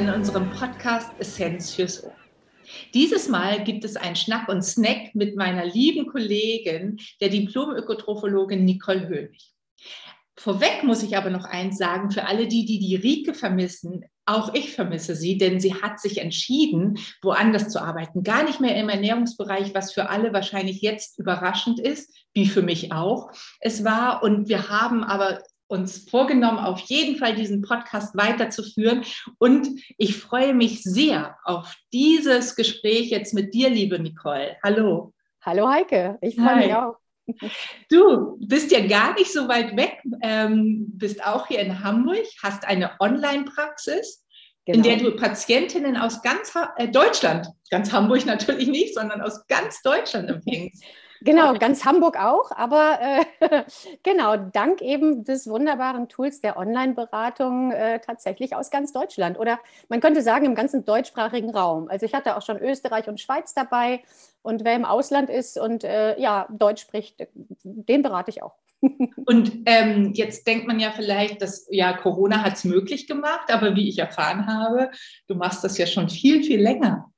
in unserem Podcast Essenz fürs Ohr. Dieses Mal gibt es einen Schnack und Snack mit meiner lieben Kollegin, der Diplom-Ökotrophologin Nicole Hönig. Vorweg muss ich aber noch eins sagen, für alle die, die die Rike vermissen, auch ich vermisse sie, denn sie hat sich entschieden, woanders zu arbeiten. Gar nicht mehr im Ernährungsbereich, was für alle wahrscheinlich jetzt überraschend ist, wie für mich auch. Es war, und wir haben aber uns vorgenommen, auf jeden Fall diesen Podcast weiterzuführen. Und ich freue mich sehr auf dieses Gespräch jetzt mit dir, liebe Nicole. Hallo. Hallo Heike, ich freue mich auch. Du bist ja gar nicht so weit weg, ähm, bist auch hier in Hamburg, hast eine Online-Praxis, genau. in der du Patientinnen aus ganz ha äh, Deutschland, ganz Hamburg natürlich nicht, sondern aus ganz Deutschland empfängst. Genau, ganz Hamburg auch, aber äh, genau, dank eben des wunderbaren Tools der Online-Beratung äh, tatsächlich aus ganz Deutschland oder man könnte sagen im ganzen deutschsprachigen Raum. Also ich hatte auch schon Österreich und Schweiz dabei und wer im Ausland ist und äh, ja, Deutsch spricht, den berate ich auch. Und ähm, jetzt denkt man ja vielleicht, dass ja Corona hat es möglich gemacht, aber wie ich erfahren habe, du machst das ja schon viel, viel länger.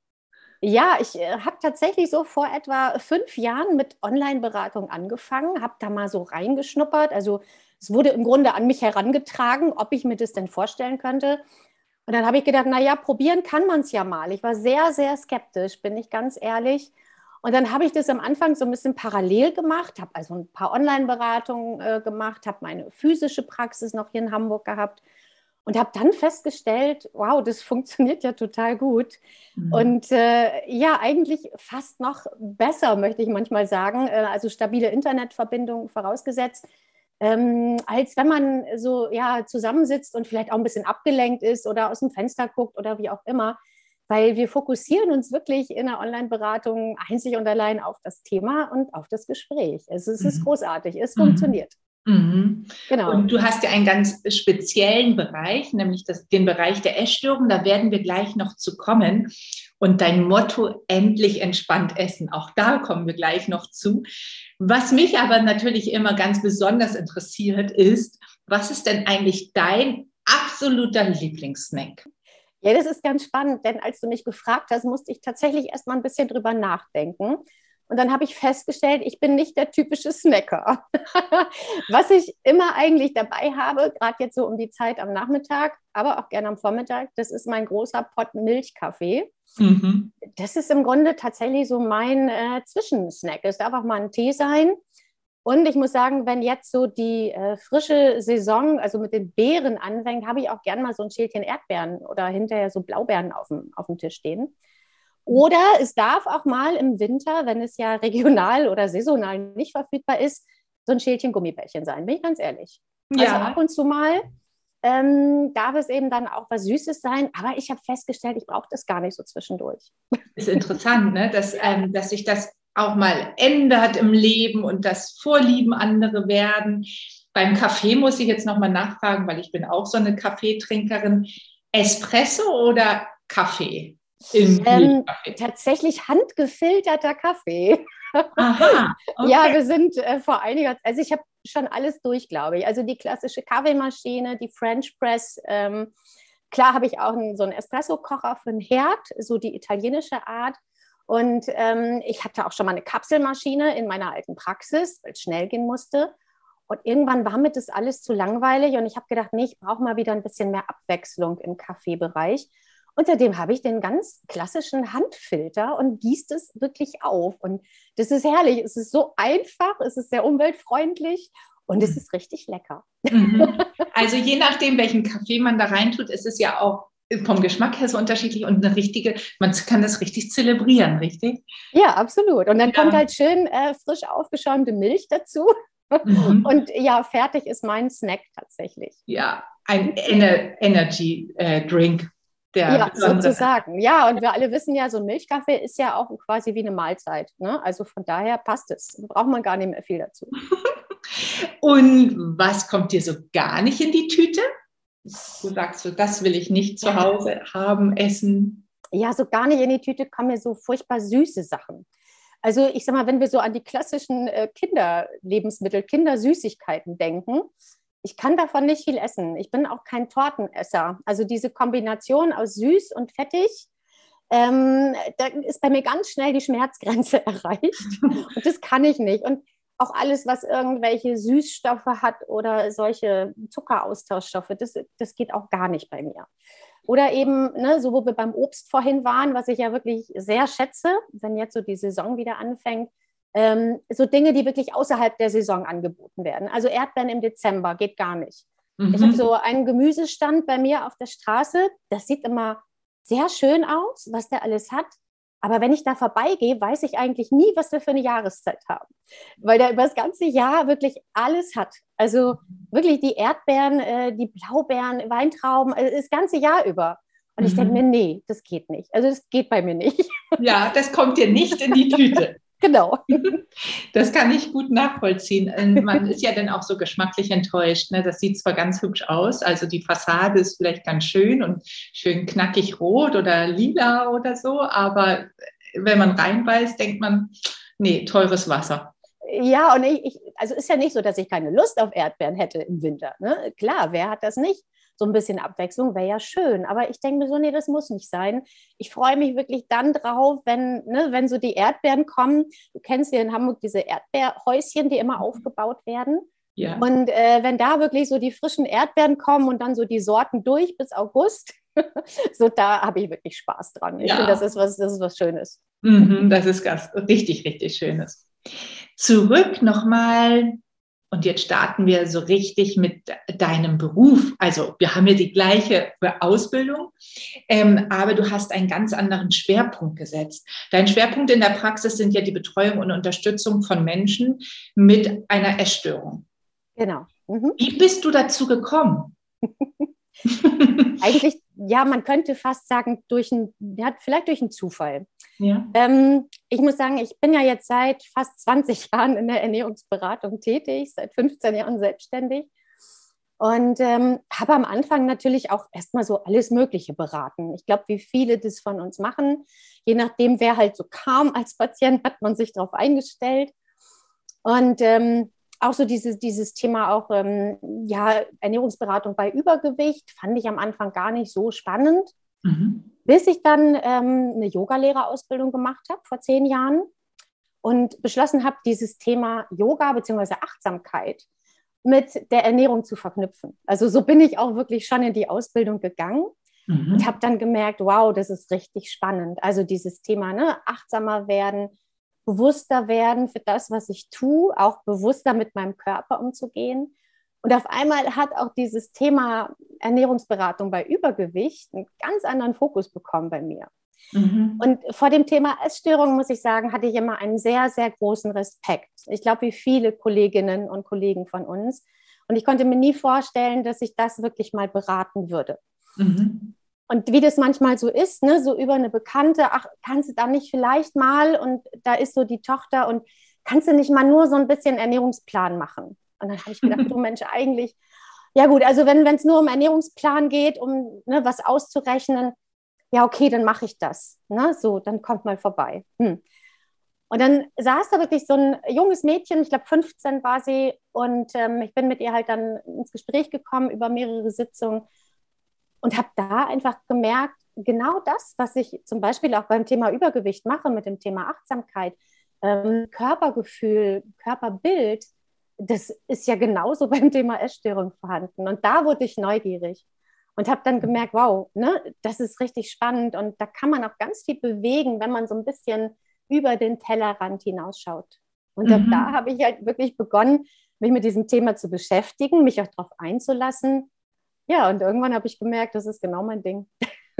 Ja, ich äh, habe tatsächlich so vor etwa fünf Jahren mit Online-Beratung angefangen, habe da mal so reingeschnuppert. Also es wurde im Grunde an mich herangetragen, ob ich mir das denn vorstellen könnte. Und dann habe ich gedacht, naja, probieren kann man es ja mal. Ich war sehr, sehr skeptisch, bin ich ganz ehrlich. Und dann habe ich das am Anfang so ein bisschen parallel gemacht, habe also ein paar Online-Beratungen äh, gemacht, habe meine physische Praxis noch hier in Hamburg gehabt und habe dann festgestellt, wow, das funktioniert ja total gut. Mhm. Und äh, ja, eigentlich fast noch besser, möchte ich manchmal sagen. Äh, also stabile Internetverbindung vorausgesetzt. Ähm, als wenn man so ja, zusammensitzt und vielleicht auch ein bisschen abgelenkt ist oder aus dem Fenster guckt oder wie auch immer. Weil wir fokussieren uns wirklich in der Online-Beratung einzig und allein auf das Thema und auf das Gespräch. Es, es ist mhm. großartig, es mhm. funktioniert. Mhm. Genau. Und du hast ja einen ganz speziellen Bereich, nämlich das, den Bereich der Essstörung. Da werden wir gleich noch zu kommen. Und dein Motto, endlich entspannt essen, auch da kommen wir gleich noch zu. Was mich aber natürlich immer ganz besonders interessiert ist, was ist denn eigentlich dein absoluter Lieblingssnack? Ja, das ist ganz spannend, denn als du mich gefragt hast, musste ich tatsächlich erst mal ein bisschen drüber nachdenken. Und dann habe ich festgestellt, ich bin nicht der typische Snacker. Was ich immer eigentlich dabei habe, gerade jetzt so um die Zeit am Nachmittag, aber auch gerne am Vormittag, das ist mein großer Pott Milchkaffee. Mhm. Das ist im Grunde tatsächlich so mein äh, Zwischensnack. Es darf auch mal ein Tee sein. Und ich muss sagen, wenn jetzt so die äh, frische Saison, also mit den Beeren anfängt, habe ich auch gerne mal so ein Schälchen Erdbeeren oder hinterher so Blaubeeren auf dem, auf dem Tisch stehen. Oder es darf auch mal im Winter, wenn es ja regional oder saisonal nicht verfügbar ist, so ein Schälchen Gummibärchen sein, bin ich ganz ehrlich. Also ja. Also ab und zu mal ähm, darf es eben dann auch was Süßes sein, aber ich habe festgestellt, ich brauche das gar nicht so zwischendurch. Ist interessant, ne? dass, ähm, dass sich das auch mal ändert im Leben und dass Vorlieben andere werden. Beim Kaffee muss ich jetzt nochmal nachfragen, weil ich bin auch so eine Kaffeetrinkerin. Espresso oder Kaffee? Ähm, tatsächlich handgefilterter Kaffee. Aha, okay. Ja, wir sind äh, vor einiger Zeit, also ich habe schon alles durch, glaube ich. Also die klassische Kaffeemaschine, die French Press. Ähm, klar habe ich auch einen, so einen Espresso-Kocher für den Herd, so die italienische Art. Und ähm, ich hatte auch schon mal eine Kapselmaschine in meiner alten Praxis, weil es schnell gehen musste. Und irgendwann war mir das alles zu langweilig und ich habe gedacht, nee, ich brauche mal wieder ein bisschen mehr Abwechslung im Kaffeebereich. Und seitdem habe ich den ganz klassischen Handfilter und gießt es wirklich auf. Und das ist herrlich. Es ist so einfach, es ist sehr umweltfreundlich und es mhm. ist richtig lecker. Mhm. Also je nachdem, welchen Kaffee man da reintut, ist es ja auch vom Geschmack her so unterschiedlich und eine richtige, man kann das richtig zelebrieren, richtig? Ja, absolut. Und dann ja. kommt halt schön äh, frisch aufgeschäumte Milch dazu. Mhm. Und ja, fertig ist mein Snack tatsächlich. Ja, ein Ener Energy äh, Drink ja, sozusagen. Ja, und wir alle wissen ja, so ein Milchkaffee ist ja auch quasi wie eine Mahlzeit. Ne? Also von daher passt es. Braucht man gar nicht mehr viel dazu. und was kommt dir so gar nicht in die Tüte? Du sagst so, das will ich nicht zu Hause haben, essen. Ja, so gar nicht in die Tüte kommen mir so furchtbar süße Sachen. Also ich sag mal, wenn wir so an die klassischen äh, Kinderlebensmittel, Kindersüßigkeiten denken, ich kann davon nicht viel essen. Ich bin auch kein Tortenesser. Also diese Kombination aus süß und fettig, ähm, da ist bei mir ganz schnell die Schmerzgrenze erreicht. Und das kann ich nicht. Und auch alles, was irgendwelche Süßstoffe hat oder solche Zuckeraustauschstoffe, das, das geht auch gar nicht bei mir. Oder eben, ne, so wo wir beim Obst vorhin waren, was ich ja wirklich sehr schätze, wenn jetzt so die Saison wieder anfängt, ähm, so Dinge, die wirklich außerhalb der Saison angeboten werden. Also Erdbeeren im Dezember geht gar nicht. Mhm. Ich habe so einen Gemüsestand bei mir auf der Straße. Das sieht immer sehr schön aus, was der alles hat. Aber wenn ich da vorbeigehe, weiß ich eigentlich nie, was wir für eine Jahreszeit haben. Weil der über das ganze Jahr wirklich alles hat. Also wirklich die Erdbeeren, äh, die Blaubeeren, Weintrauben, äh, das ganze Jahr über. Und ich denke mhm. mir, nee, das geht nicht. Also das geht bei mir nicht. Ja, das kommt dir nicht in die Tüte. Genau. Das kann ich gut nachvollziehen. Man ist ja dann auch so geschmacklich enttäuscht. Ne? Das sieht zwar ganz hübsch aus, also die Fassade ist vielleicht ganz schön und schön knackig rot oder lila oder so, aber wenn man reinbeißt, denkt man, nee, teures Wasser. Ja, und ich, also ist ja nicht so, dass ich keine Lust auf Erdbeeren hätte im Winter. Ne? Klar, wer hat das nicht? So ein bisschen Abwechslung wäre ja schön. Aber ich denke mir so, nee, das muss nicht sein. Ich freue mich wirklich dann drauf, wenn, ne, wenn so die Erdbeeren kommen. Du kennst ja in Hamburg diese Erdbeerhäuschen, die immer mhm. aufgebaut werden. Ja. Und äh, wenn da wirklich so die frischen Erdbeeren kommen und dann so die Sorten durch bis August, so da habe ich wirklich Spaß dran. Ich ja. finde, das ist was, das ist was Schönes. Mhm, das ist ganz richtig, richtig Schönes. Zurück nochmal und jetzt starten wir so richtig mit deinem Beruf. Also wir haben ja die gleiche Ausbildung, ähm, aber du hast einen ganz anderen Schwerpunkt gesetzt. Dein Schwerpunkt in der Praxis sind ja die Betreuung und Unterstützung von Menschen mit einer Essstörung. Genau. Mhm. Wie bist du dazu gekommen? Eigentlich, ja, man könnte fast sagen, durch ein, ja, vielleicht durch einen Zufall. Ja. Ähm, ich muss sagen, ich bin ja jetzt seit fast 20 Jahren in der Ernährungsberatung tätig, seit 15 Jahren selbstständig und ähm, habe am Anfang natürlich auch erstmal so alles Mögliche beraten. Ich glaube, wie viele das von uns machen, je nachdem, wer halt so kam als Patient, hat man sich darauf eingestellt. Und ähm, auch so dieses, dieses Thema auch ähm, ja, Ernährungsberatung bei Übergewicht fand ich am Anfang gar nicht so spannend. Mhm. Bis ich dann ähm, eine Yogalehrerausbildung gemacht habe vor zehn Jahren und beschlossen habe, dieses Thema Yoga bzw. Achtsamkeit mit der Ernährung zu verknüpfen. Also so bin ich auch wirklich schon in die Ausbildung gegangen mhm. und habe dann gemerkt, wow, das ist richtig spannend. Also dieses Thema, ne, achtsamer werden, bewusster werden für das, was ich tue, auch bewusster mit meinem Körper umzugehen. Und auf einmal hat auch dieses Thema Ernährungsberatung bei Übergewicht einen ganz anderen Fokus bekommen bei mir. Mhm. Und vor dem Thema Essstörung, muss ich sagen, hatte ich immer einen sehr, sehr großen Respekt. Ich glaube, wie viele Kolleginnen und Kollegen von uns. Und ich konnte mir nie vorstellen, dass ich das wirklich mal beraten würde. Mhm. Und wie das manchmal so ist, ne, so über eine Bekannte, ach, kannst du da nicht vielleicht mal und da ist so die Tochter und kannst du nicht mal nur so ein bisschen Ernährungsplan machen? Und dann habe ich gedacht, du Mensch, eigentlich, ja gut, also wenn es nur um Ernährungsplan geht, um ne, was auszurechnen, ja okay, dann mache ich das. Ne? So, dann kommt mal vorbei. Hm. Und dann saß da wirklich so ein junges Mädchen, ich glaube 15 war sie, und ähm, ich bin mit ihr halt dann ins Gespräch gekommen über mehrere Sitzungen und habe da einfach gemerkt, genau das, was ich zum Beispiel auch beim Thema Übergewicht mache, mit dem Thema Achtsamkeit, ähm, Körpergefühl, Körperbild, das ist ja genauso beim Thema Essstörung vorhanden. Und da wurde ich neugierig und habe dann gemerkt, wow, ne, das ist richtig spannend und da kann man auch ganz viel bewegen, wenn man so ein bisschen über den Tellerrand hinausschaut. Und mhm. da habe ich halt wirklich begonnen, mich mit diesem Thema zu beschäftigen, mich auch darauf einzulassen ja, und irgendwann habe ich gemerkt, das ist genau mein Ding.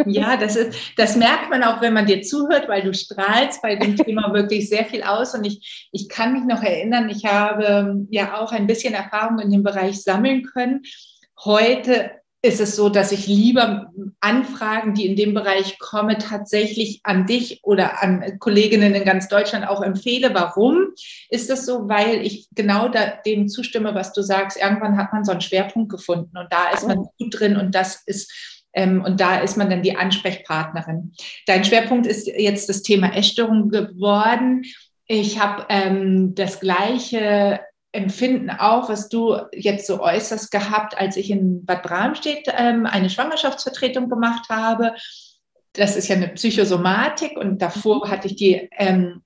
Ja, das, ist, das merkt man auch, wenn man dir zuhört, weil du strahlst bei dem Thema wirklich sehr viel aus. Und ich, ich kann mich noch erinnern, ich habe ja auch ein bisschen Erfahrung in dem Bereich sammeln können. Heute ist es so, dass ich lieber Anfragen, die in dem Bereich kommen, tatsächlich an dich oder an Kolleginnen in ganz Deutschland auch empfehle. Warum ist das so? Weil ich genau dem zustimme, was du sagst. Irgendwann hat man so einen Schwerpunkt gefunden und da ist man oh. gut drin und das ist ähm, und da ist man dann die Ansprechpartnerin. Dein Schwerpunkt ist jetzt das Thema Essstörung geworden. Ich habe ähm, das gleiche Empfinden auch, was du jetzt so äußerst gehabt, als ich in Bad Bramstedt ähm, eine Schwangerschaftsvertretung gemacht habe. Das ist ja eine Psychosomatik und davor mhm. hatte ich die, ähm,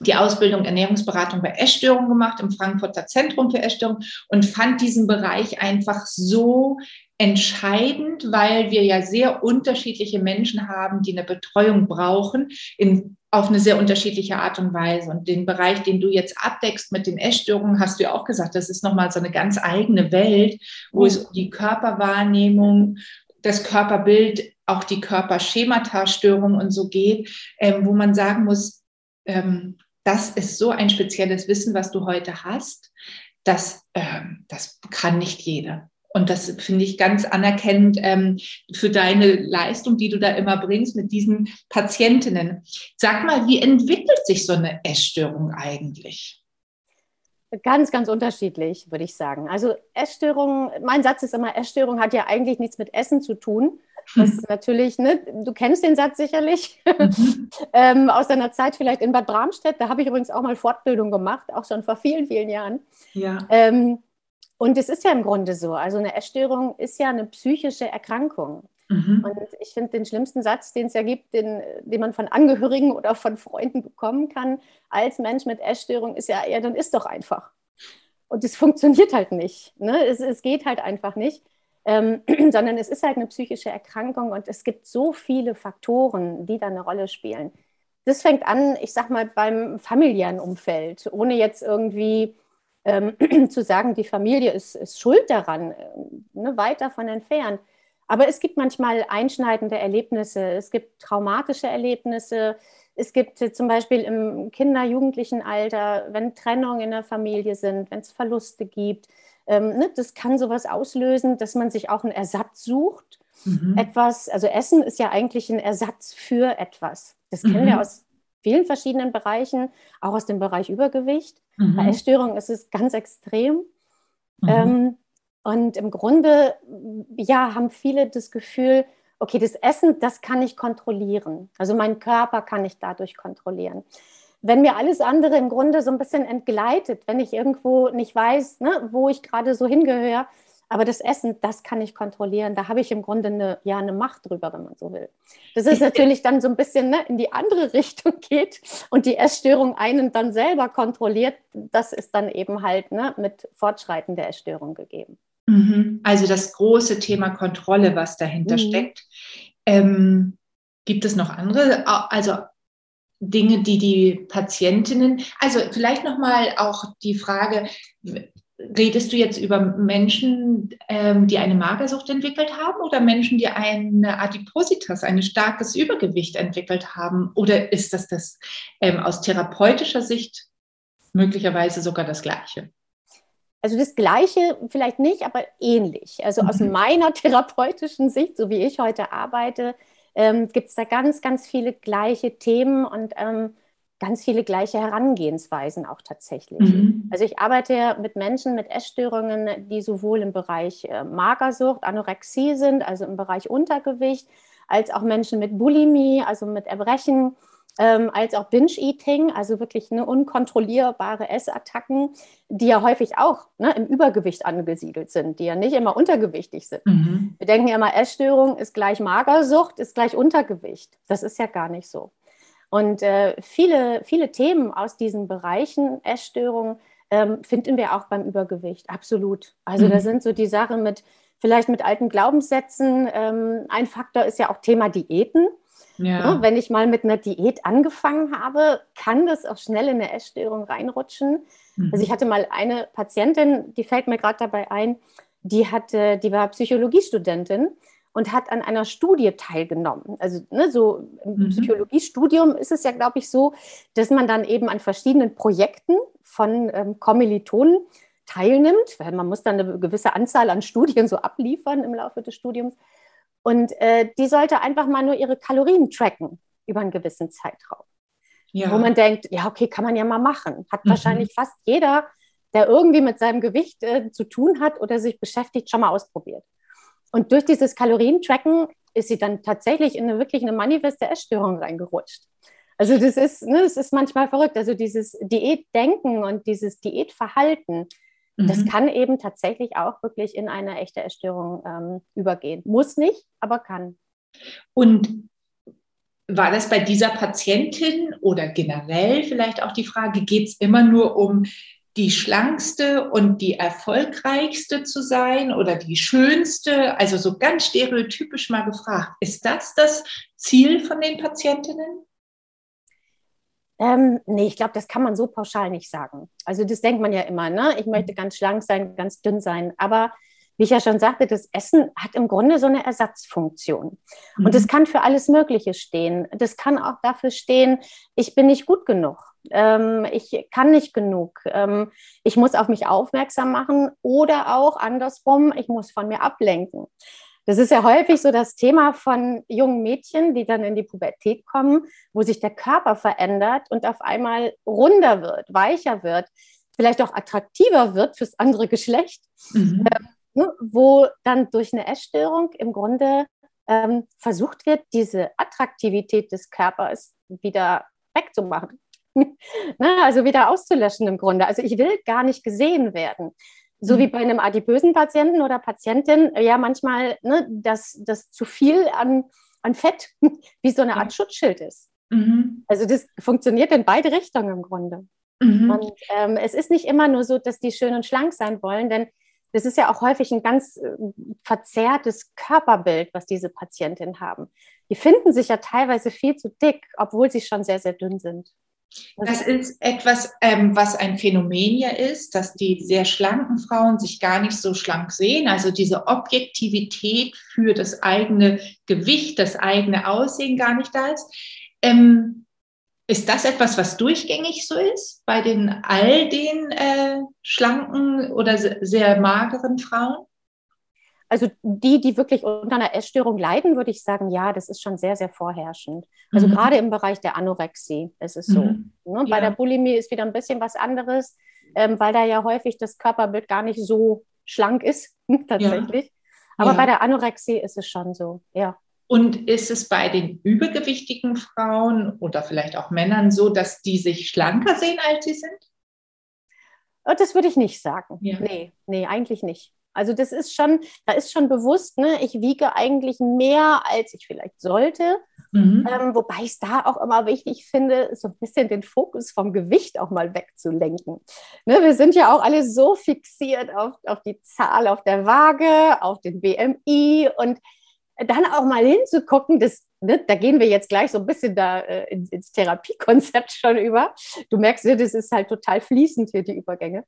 die Ausbildung Ernährungsberatung bei Essstörungen gemacht im Frankfurter Zentrum für Essstörungen und fand diesen Bereich einfach so entscheidend, weil wir ja sehr unterschiedliche Menschen haben, die eine Betreuung brauchen in auf eine sehr unterschiedliche Art und Weise. Und den Bereich, den du jetzt abdeckst mit den Essstörungen, hast du ja auch gesagt, das ist nochmal so eine ganz eigene Welt, wo es um die Körperwahrnehmung, das Körperbild, auch die Körperschemata-Störung und so geht, ähm, wo man sagen muss, ähm, das ist so ein spezielles Wissen, was du heute hast, das, ähm, das kann nicht jeder. Und das finde ich ganz anerkennend ähm, für deine Leistung, die du da immer bringst mit diesen Patientinnen. Sag mal, wie entwickelt sich so eine Essstörung eigentlich? Ganz, ganz unterschiedlich, würde ich sagen. Also Essstörung, mein Satz ist immer, Essstörung hat ja eigentlich nichts mit Essen zu tun. Das ist natürlich, ne, du kennst den Satz sicherlich mhm. ähm, aus deiner Zeit vielleicht in Bad Bramstedt. Da habe ich übrigens auch mal Fortbildung gemacht, auch schon vor vielen, vielen Jahren. Ja. Ähm, und es ist ja im Grunde so. Also eine Essstörung ist ja eine psychische Erkrankung. Mhm. Und ich finde den schlimmsten Satz, den es ja gibt, den, den man von Angehörigen oder von Freunden bekommen kann, als Mensch mit Essstörung, ist ja, ja, dann ist doch einfach. Und es funktioniert halt nicht. Ne? Es, es geht halt einfach nicht. Ähm, sondern es ist halt eine psychische Erkrankung und es gibt so viele Faktoren, die da eine Rolle spielen. Das fängt an, ich sag mal, beim familiären Umfeld, ohne jetzt irgendwie ähm, zu sagen, die Familie ist, ist schuld daran, äh, ne, weit davon entfernt. Aber es gibt manchmal einschneidende Erlebnisse, es gibt traumatische Erlebnisse, es gibt äh, zum Beispiel im Kinder-, Jugendlichen Alter, wenn Trennungen in der Familie sind, wenn es Verluste gibt, ähm, ne, das kann sowas auslösen, dass man sich auch einen Ersatz sucht. Mhm. Etwas, also Essen ist ja eigentlich ein Ersatz für etwas. Das kennen mhm. wir aus vielen verschiedenen Bereichen, auch aus dem Bereich Übergewicht. Mhm. Bei Essstörungen ist es ganz extrem. Mhm. Ähm, und im Grunde, ja, haben viele das Gefühl, okay, das Essen, das kann ich kontrollieren. Also mein Körper kann ich dadurch kontrollieren. Wenn mir alles andere im Grunde so ein bisschen entgleitet, wenn ich irgendwo nicht weiß, ne, wo ich gerade so hingehöre, aber das Essen, das kann ich kontrollieren. Da habe ich im Grunde eine, ja, eine Macht drüber, wenn man so will. Das ist natürlich dann so ein bisschen ne, in die andere Richtung geht und die Essstörung einen dann selber kontrolliert. Das ist dann eben halt ne, mit Fortschreiten der Essstörung gegeben. Mhm. Also das große Thema Kontrolle, was dahinter mhm. steckt. Ähm, gibt es noch andere, also Dinge, die die Patientinnen, also vielleicht nochmal auch die Frage, redest du jetzt über Menschen, ähm, die eine Magersucht entwickelt haben oder Menschen, die eine Adipositas, ein starkes Übergewicht entwickelt haben? Oder ist das, das ähm, aus therapeutischer Sicht möglicherweise sogar das Gleiche? Also das Gleiche vielleicht nicht, aber ähnlich. Also mhm. aus meiner therapeutischen Sicht, so wie ich heute arbeite, ähm, gibt es da ganz, ganz viele gleiche Themen und ähm, ganz viele gleiche Herangehensweisen auch tatsächlich. Mhm. Also ich arbeite ja mit Menschen mit Essstörungen, die sowohl im Bereich äh, Magersucht, Anorexie sind, also im Bereich Untergewicht, als auch Menschen mit Bulimie, also mit Erbrechen, ähm, als auch Binge-Eating, also wirklich eine unkontrollierbare Essattacken, die ja häufig auch ne, im Übergewicht angesiedelt sind, die ja nicht immer untergewichtig sind. Mhm. Wir denken ja immer, Essstörung ist gleich Magersucht, ist gleich Untergewicht. Das ist ja gar nicht so. Und äh, viele, viele Themen aus diesen Bereichen Essstörungen ähm, finden wir auch beim Übergewicht, absolut. Also mhm. da sind so die Sachen mit, vielleicht mit alten Glaubenssätzen. Ähm, ein Faktor ist ja auch Thema Diäten. Ja. Ja, ne, wenn ich mal mit einer Diät angefangen habe, kann das auch schnell in eine Essstörung reinrutschen. Mhm. Also ich hatte mal eine Patientin, die fällt mir gerade dabei ein, die, hatte, die war Psychologiestudentin und hat an einer Studie teilgenommen. Also ne, so im mhm. Psychologiestudium ist es ja, glaube ich, so, dass man dann eben an verschiedenen Projekten von ähm, Kommilitonen teilnimmt, weil man muss dann eine gewisse Anzahl an Studien so abliefern im Laufe des Studiums. Und äh, die sollte einfach mal nur ihre Kalorien tracken über einen gewissen Zeitraum. Ja. Wo man denkt, ja, okay, kann man ja mal machen. Hat mhm. wahrscheinlich fast jeder, der irgendwie mit seinem Gewicht äh, zu tun hat oder sich beschäftigt, schon mal ausprobiert. Und durch dieses Kalorientracken ist sie dann tatsächlich in eine wirklich eine manifeste Essstörung reingerutscht. Also das ist, ne, das ist manchmal verrückt. Also dieses Diätdenken und dieses Diätverhalten, mhm. das kann eben tatsächlich auch wirklich in eine echte Essstörung ähm, übergehen. Muss nicht, aber kann. Und war das bei dieser Patientin oder generell vielleicht auch die Frage, geht es immer nur um die schlankste und die erfolgreichste zu sein oder die schönste? Also so ganz stereotypisch mal gefragt, ist das das Ziel von den Patientinnen? Ähm, nee, ich glaube, das kann man so pauschal nicht sagen. Also das denkt man ja immer, ne? Ich möchte ganz schlank sein, ganz dünn sein. Aber wie ich ja schon sagte, das Essen hat im Grunde so eine Ersatzfunktion. Mhm. Und das kann für alles Mögliche stehen. Das kann auch dafür stehen, ich bin nicht gut genug. Ähm, ich kann nicht genug. Ähm, ich muss auf mich aufmerksam machen oder auch andersrum, ich muss von mir ablenken. Das ist ja häufig so das Thema von jungen Mädchen, die dann in die Pubertät kommen, wo sich der Körper verändert und auf einmal runder wird, weicher wird, vielleicht auch attraktiver wird fürs andere Geschlecht. Mhm. Ähm, ne, wo dann durch eine Essstörung im Grunde ähm, versucht wird, diese Attraktivität des Körpers wieder wegzumachen. ne, also wieder auszulöschen im Grunde. Also ich will gar nicht gesehen werden. So wie mhm. bei einem adipösen Patienten oder Patientin, ja manchmal ne, das, das zu viel an, an Fett wie so eine Art Schutzschild ist. Mhm. Also das funktioniert in beide Richtungen im Grunde. Mhm. Und ähm, es ist nicht immer nur so, dass die schön und schlank sein wollen, denn das ist ja auch häufig ein ganz äh, verzerrtes Körperbild, was diese Patientinnen haben. Die finden sich ja teilweise viel zu dick, obwohl sie schon sehr, sehr dünn sind. Das ist etwas, ähm, was ein Phänomen ja ist, dass die sehr schlanken Frauen sich gar nicht so schlank sehen. Also diese Objektivität für das eigene Gewicht, das eigene Aussehen gar nicht da ist. Ähm, ist das etwas, was durchgängig so ist bei den all den äh, schlanken oder sehr mageren Frauen? Also die, die wirklich unter einer Essstörung leiden, würde ich sagen, ja, das ist schon sehr, sehr vorherrschend. Also mhm. gerade im Bereich der Anorexie ist es so. Mhm. Ne? Bei ja. der Bulimie ist wieder ein bisschen was anderes, ähm, weil da ja häufig das Körperbild gar nicht so schlank ist, tatsächlich. Ja. Aber ja. bei der Anorexie ist es schon so, ja. Und ist es bei den übergewichtigen Frauen oder vielleicht auch Männern so, dass die sich schlanker sehen, als sie sind? Oh, das würde ich nicht sagen. Ja. Nee, nee, eigentlich nicht. Also das ist schon, da ist schon bewusst, ne, ich wiege eigentlich mehr, als ich vielleicht sollte. Mhm. Ähm, wobei ich es da auch immer wichtig finde, so ein bisschen den Fokus vom Gewicht auch mal wegzulenken. Ne, wir sind ja auch alle so fixiert auf, auf die Zahl auf der Waage, auf den BMI und dann auch mal hinzugucken, das, ne, da gehen wir jetzt gleich so ein bisschen da äh, ins, ins, Therapiekonzept schon über. Du merkst, ja, das ist halt total fließend hier, die Übergänge.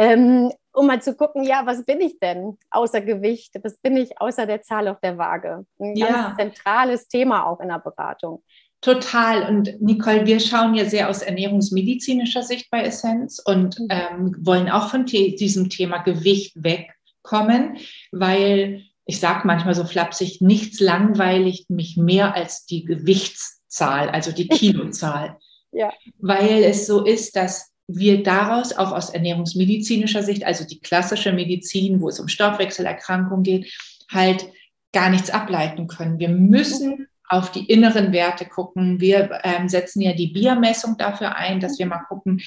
Ähm, um mal zu gucken, ja, was bin ich denn außer Gewicht? Was bin ich außer der Zahl auf der Waage? Ein ja. ganz zentrales Thema auch in der Beratung. Total. Und Nicole, wir schauen ja sehr aus ernährungsmedizinischer Sicht bei Essenz und mhm. ähm, wollen auch von diesem Thema Gewicht wegkommen, weil ich sage manchmal so flapsig, nichts langweiligt mich mehr als die Gewichtszahl, also die Kilozahl. ja. Weil es so ist, dass wir daraus auch aus ernährungsmedizinischer Sicht, also die klassische Medizin, wo es um Stoffwechselerkrankungen geht, halt gar nichts ableiten können. Wir müssen auf die inneren Werte gucken. Wir ähm, setzen ja die Biermessung dafür ein, dass wir mal gucken,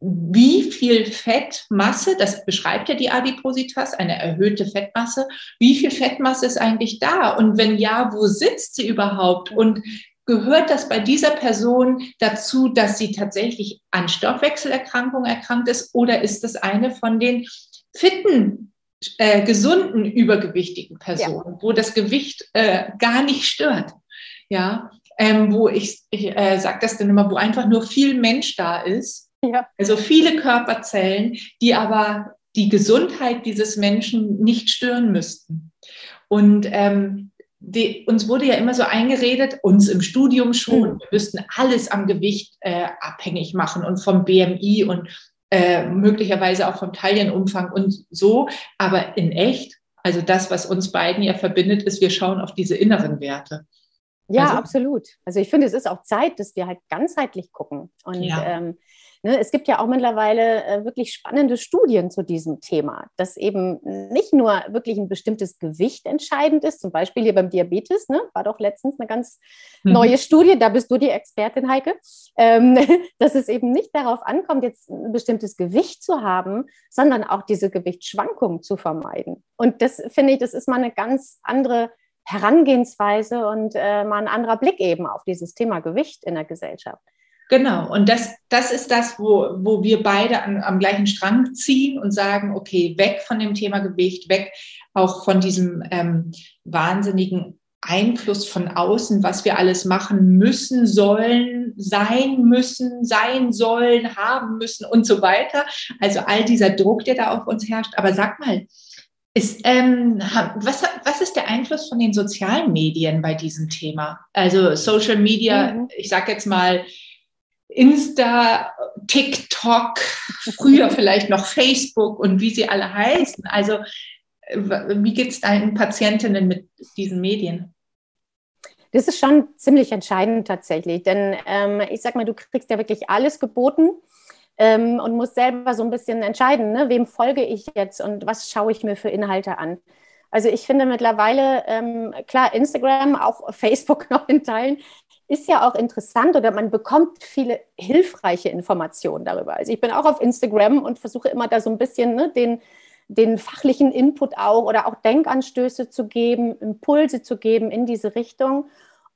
wie viel Fettmasse, das beschreibt ja die Adipositas, eine erhöhte Fettmasse, wie viel Fettmasse ist eigentlich da? Und wenn ja, wo sitzt sie überhaupt? Und gehört das bei dieser Person dazu, dass sie tatsächlich an Stoffwechselerkrankungen erkrankt ist oder ist das eine von den fitten, äh, gesunden, übergewichtigen Personen, ja. wo das Gewicht äh, gar nicht stört? ja, ähm, wo ich, ich äh, sage das dann immer, wo einfach nur viel Mensch da ist, ja. also viele Körperzellen, die aber die Gesundheit dieses Menschen nicht stören müssten. Und ähm, die, uns wurde ja immer so eingeredet, uns im Studium schon, mhm. wir müssten alles am Gewicht äh, abhängig machen und vom BMI und äh, möglicherweise auch vom Taillenumfang und so. Aber in echt, also das, was uns beiden ja verbindet, ist, wir schauen auf diese inneren Werte. Ja, also, absolut. Also ich finde, es ist auch Zeit, dass wir halt ganzheitlich gucken. Und ja. ähm, ne, es gibt ja auch mittlerweile äh, wirklich spannende Studien zu diesem Thema, dass eben nicht nur wirklich ein bestimmtes Gewicht entscheidend ist, zum Beispiel hier beim Diabetes, ne, war doch letztens eine ganz mhm. neue Studie, da bist du die Expertin, Heike, ähm, dass es eben nicht darauf ankommt, jetzt ein bestimmtes Gewicht zu haben, sondern auch diese Gewichtsschwankungen zu vermeiden. Und das finde ich, das ist mal eine ganz andere Herangehensweise und äh, mal ein anderer Blick eben auf dieses Thema Gewicht in der Gesellschaft. Genau, und das, das ist das, wo, wo wir beide an, am gleichen Strang ziehen und sagen, okay, weg von dem Thema Gewicht, weg auch von diesem ähm, wahnsinnigen Einfluss von außen, was wir alles machen müssen, sollen, sein müssen, sein sollen, haben müssen und so weiter. Also all dieser Druck, der da auf uns herrscht. Aber sag mal, ist, ähm, was, was ist der Einfluss von den sozialen Medien bei diesem Thema? Also Social Media, mhm. ich sage jetzt mal Insta, TikTok, früher vielleicht noch Facebook und wie sie alle heißen. Also wie geht es deinen Patientinnen mit diesen Medien? Das ist schon ziemlich entscheidend tatsächlich, denn ähm, ich sag mal, du kriegst ja wirklich alles geboten ähm, und musst selber so ein bisschen entscheiden, ne? wem folge ich jetzt und was schaue ich mir für Inhalte an. Also ich finde mittlerweile, ähm, klar, Instagram, auch Facebook noch in Teilen, ist ja auch interessant oder man bekommt viele hilfreiche Informationen darüber. Also ich bin auch auf Instagram und versuche immer da so ein bisschen ne, den, den fachlichen Input auch oder auch Denkanstöße zu geben, Impulse zu geben in diese Richtung.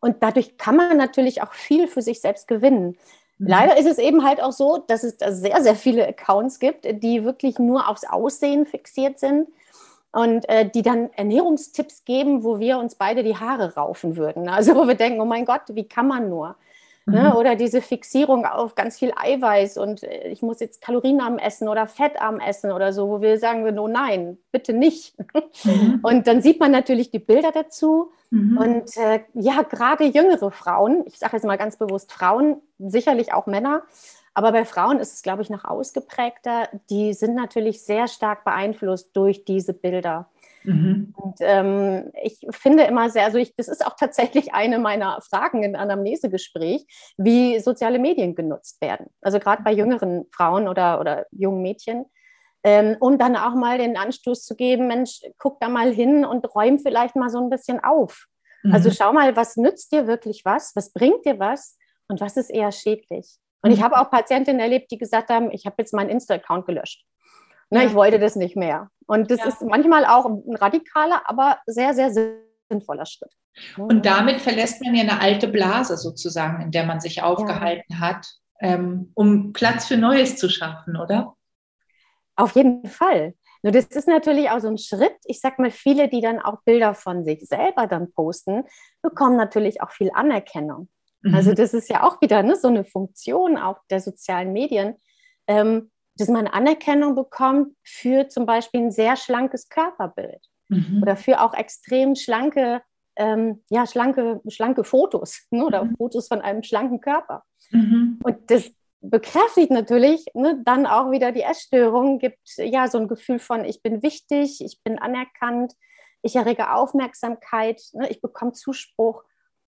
Und dadurch kann man natürlich auch viel für sich selbst gewinnen. Mhm. Leider ist es eben halt auch so, dass es da sehr, sehr viele Accounts gibt, die wirklich nur aufs Aussehen fixiert sind und äh, die dann Ernährungstipps geben, wo wir uns beide die Haare raufen würden. Also wo wir denken, oh mein Gott, wie kann man nur? Ne? Mhm. Ne? Oder diese Fixierung auf ganz viel Eiweiß und äh, ich muss jetzt kalorienarm essen oder fettarm essen oder so, wo wir sagen, oh nein, bitte nicht. Mhm. Und dann sieht man natürlich die Bilder dazu. Mhm. Und äh, ja, gerade jüngere Frauen, ich sage jetzt mal ganz bewusst Frauen, sicherlich auch Männer, aber bei Frauen ist es, glaube ich, noch ausgeprägter. Die sind natürlich sehr stark beeinflusst durch diese Bilder. Mhm. Und ähm, ich finde immer sehr, also ich, das ist auch tatsächlich eine meiner Fragen in Anamnesegespräch, wie soziale Medien genutzt werden. Also gerade bei jüngeren Frauen oder, oder jungen Mädchen. Ähm, um dann auch mal den Anstoß zu geben, Mensch, guck da mal hin und räum vielleicht mal so ein bisschen auf. Also mhm. Also schau mal, was nützt dir wirklich was, was bringt dir was und was ist eher schädlich. Und ich mhm. habe auch Patientinnen erlebt, die gesagt haben, ich habe jetzt meinen Insta-Account gelöscht. Ne, ja. Ich wollte das nicht mehr. Und das ja. ist manchmal auch ein radikaler, aber sehr, sehr sinnvoller Schritt. Und damit verlässt man ja eine alte Blase sozusagen, in der man sich aufgehalten ja. hat, ähm, um Platz für Neues zu schaffen, oder? Auf jeden Fall. Nur das ist natürlich auch so ein Schritt. Ich sag mal, viele, die dann auch Bilder von sich selber dann posten, bekommen natürlich auch viel Anerkennung. Also mhm. das ist ja auch wieder ne, so eine Funktion auch der sozialen Medien, ähm, dass man Anerkennung bekommt für zum Beispiel ein sehr schlankes Körperbild mhm. oder für auch extrem schlanke, ähm, ja, schlanke, schlanke Fotos ne, oder mhm. Fotos von einem schlanken Körper. Mhm. Und das bekräftigt natürlich ne, dann auch wieder die Essstörung, gibt ja so ein Gefühl von, ich bin wichtig, ich bin anerkannt, ich errege Aufmerksamkeit, ne, ich bekomme Zuspruch.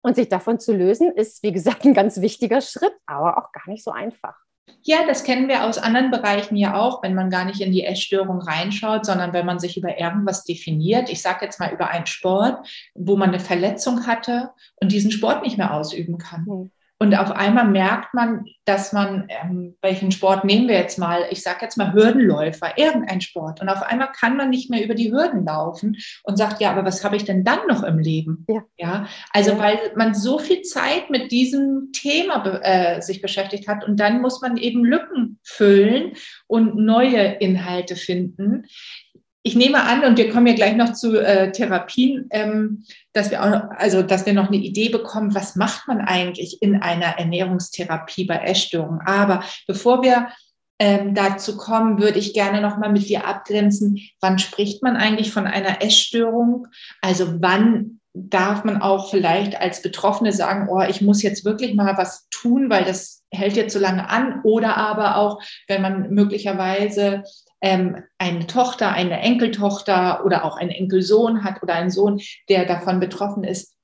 Und sich davon zu lösen, ist, wie gesagt, ein ganz wichtiger Schritt, aber auch gar nicht so einfach. Ja, das kennen wir aus anderen Bereichen ja auch, wenn man gar nicht in die Essstörung reinschaut, sondern wenn man sich über irgendwas definiert. Ich sage jetzt mal über einen Sport, wo man eine Verletzung hatte und diesen Sport nicht mehr ausüben kann. Mhm. Und auf einmal merkt man, dass man, ähm, welchen Sport nehmen wir jetzt mal, ich sage jetzt mal Hürdenläufer, irgendein Sport. Und auf einmal kann man nicht mehr über die Hürden laufen und sagt, ja, aber was habe ich denn dann noch im Leben? Ja. ja also weil man so viel Zeit mit diesem Thema äh, sich beschäftigt hat und dann muss man eben Lücken füllen und neue Inhalte finden, ich nehme an, und wir kommen ja gleich noch zu äh, Therapien, ähm, dass wir auch, also dass wir noch eine Idee bekommen, was macht man eigentlich in einer Ernährungstherapie bei Essstörungen. Aber bevor wir ähm, dazu kommen, würde ich gerne noch mal mit dir abgrenzen, wann spricht man eigentlich von einer Essstörung? Also wann darf man auch vielleicht als Betroffene sagen, oh, ich muss jetzt wirklich mal was tun, weil das hält jetzt so lange an. Oder aber auch, wenn man möglicherweise ähm, eine Tochter, eine Enkeltochter oder auch einen Enkelsohn hat oder einen Sohn, der davon betroffen ist.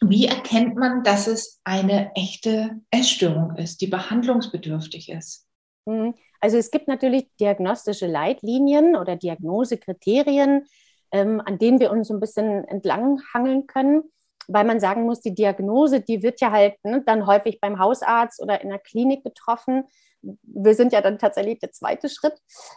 Wie erkennt man, dass es eine echte Essstörung ist, die behandlungsbedürftig ist? Mhm. Also es gibt natürlich diagnostische Leitlinien oder Diagnosekriterien, ähm, an denen wir uns so ein bisschen entlanghangeln können, weil man sagen muss, die Diagnose, die wird ja halt ne, dann häufig beim Hausarzt oder in der Klinik getroffen. Wir sind ja dann tatsächlich der zweite Schritt.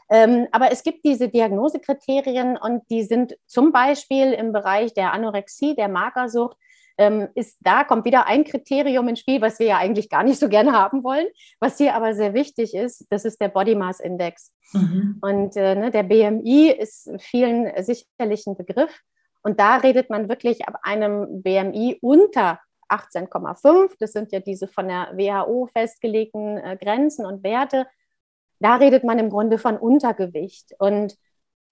Ähm, aber es gibt diese Diagnosekriterien und die sind zum Beispiel im Bereich der Anorexie, der Magersucht, ähm, ist da kommt wieder ein Kriterium ins Spiel, was wir ja eigentlich gar nicht so gerne haben wollen, was hier aber sehr wichtig ist, das ist der Body Mass Index. Mhm. Und äh, ne, der BMI ist vielen sicherlich ein Begriff. Und da redet man wirklich ab einem BMI unter 18,5. Das sind ja diese von der WHO festgelegten äh, Grenzen und Werte. Da redet man im Grunde von Untergewicht. Und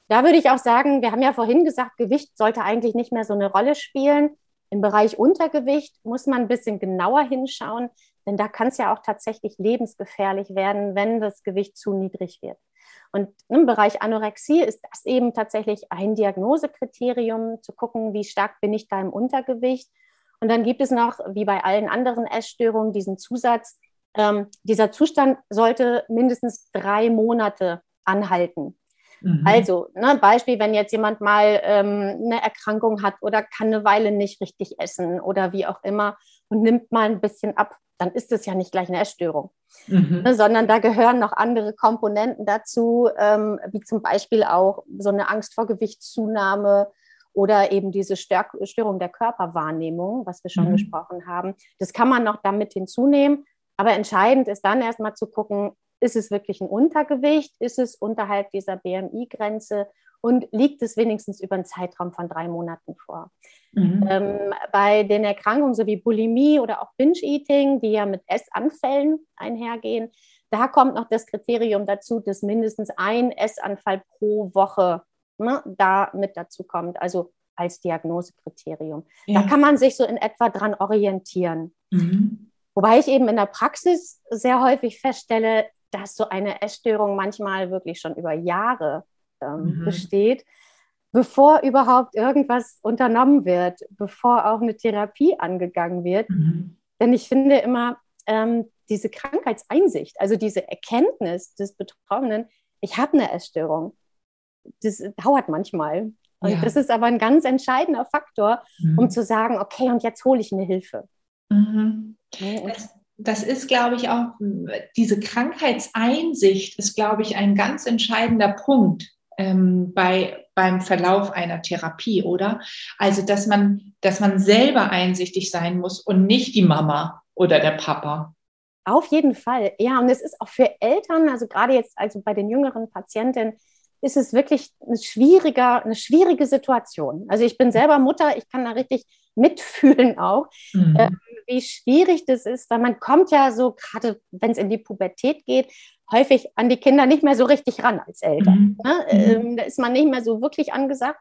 da würde ich auch sagen, wir haben ja vorhin gesagt, Gewicht sollte eigentlich nicht mehr so eine Rolle spielen. Im Bereich Untergewicht muss man ein bisschen genauer hinschauen, denn da kann es ja auch tatsächlich lebensgefährlich werden, wenn das Gewicht zu niedrig wird. Und im Bereich Anorexie ist das eben tatsächlich ein Diagnosekriterium, zu gucken, wie stark bin ich da im Untergewicht. Und dann gibt es noch, wie bei allen anderen Essstörungen, diesen Zusatz, ähm, dieser Zustand sollte mindestens drei Monate anhalten. Mhm. Also, ne, Beispiel, wenn jetzt jemand mal ähm, eine Erkrankung hat oder kann eine Weile nicht richtig essen oder wie auch immer und nimmt mal ein bisschen ab, dann ist es ja nicht gleich eine Essstörung, mhm. ne, sondern da gehören noch andere Komponenten dazu, ähm, wie zum Beispiel auch so eine Angst vor Gewichtszunahme oder eben diese Stör Störung der Körperwahrnehmung, was wir schon mhm. gesprochen haben. Das kann man noch damit hinzunehmen. Aber entscheidend ist dann erstmal zu gucken, ist es wirklich ein Untergewicht? Ist es unterhalb dieser BMI-Grenze? Und liegt es wenigstens über einen Zeitraum von drei Monaten vor? Mhm. Ähm, bei den Erkrankungen sowie Bulimie oder auch Binge-Eating, die ja mit Essanfällen einhergehen, da kommt noch das Kriterium dazu, dass mindestens ein Essanfall pro Woche ne, da mit dazu kommt, also als Diagnosekriterium. Ja. Da kann man sich so in etwa dran orientieren. Mhm. Wobei ich eben in der Praxis sehr häufig feststelle, dass so eine Essstörung manchmal wirklich schon über Jahre ähm, mhm. besteht, bevor überhaupt irgendwas unternommen wird, bevor auch eine Therapie angegangen wird. Mhm. Denn ich finde immer, ähm, diese Krankheitseinsicht, also diese Erkenntnis des Betroffenen, ich habe eine Essstörung, das dauert manchmal. Und ja. das ist aber ein ganz entscheidender Faktor, mhm. um zu sagen, okay, und jetzt hole ich eine Hilfe. Mhm. Das, das ist, glaube ich, auch diese Krankheitseinsicht ist, glaube ich, ein ganz entscheidender Punkt ähm, bei, beim Verlauf einer Therapie, oder? Also, dass man, dass man selber einsichtig sein muss und nicht die Mama oder der Papa. Auf jeden Fall, ja. Und es ist auch für Eltern, also gerade jetzt also bei den jüngeren Patientinnen, ist es wirklich eine, schwieriger, eine schwierige Situation. Also ich bin selber Mutter, ich kann da richtig mitfühlen auch, mhm. äh, wie schwierig das ist, weil man kommt ja so, gerade wenn es in die Pubertät geht, häufig an die Kinder nicht mehr so richtig ran als Eltern. Mhm. Ne? Mhm. Ähm, da ist man nicht mehr so wirklich angesagt.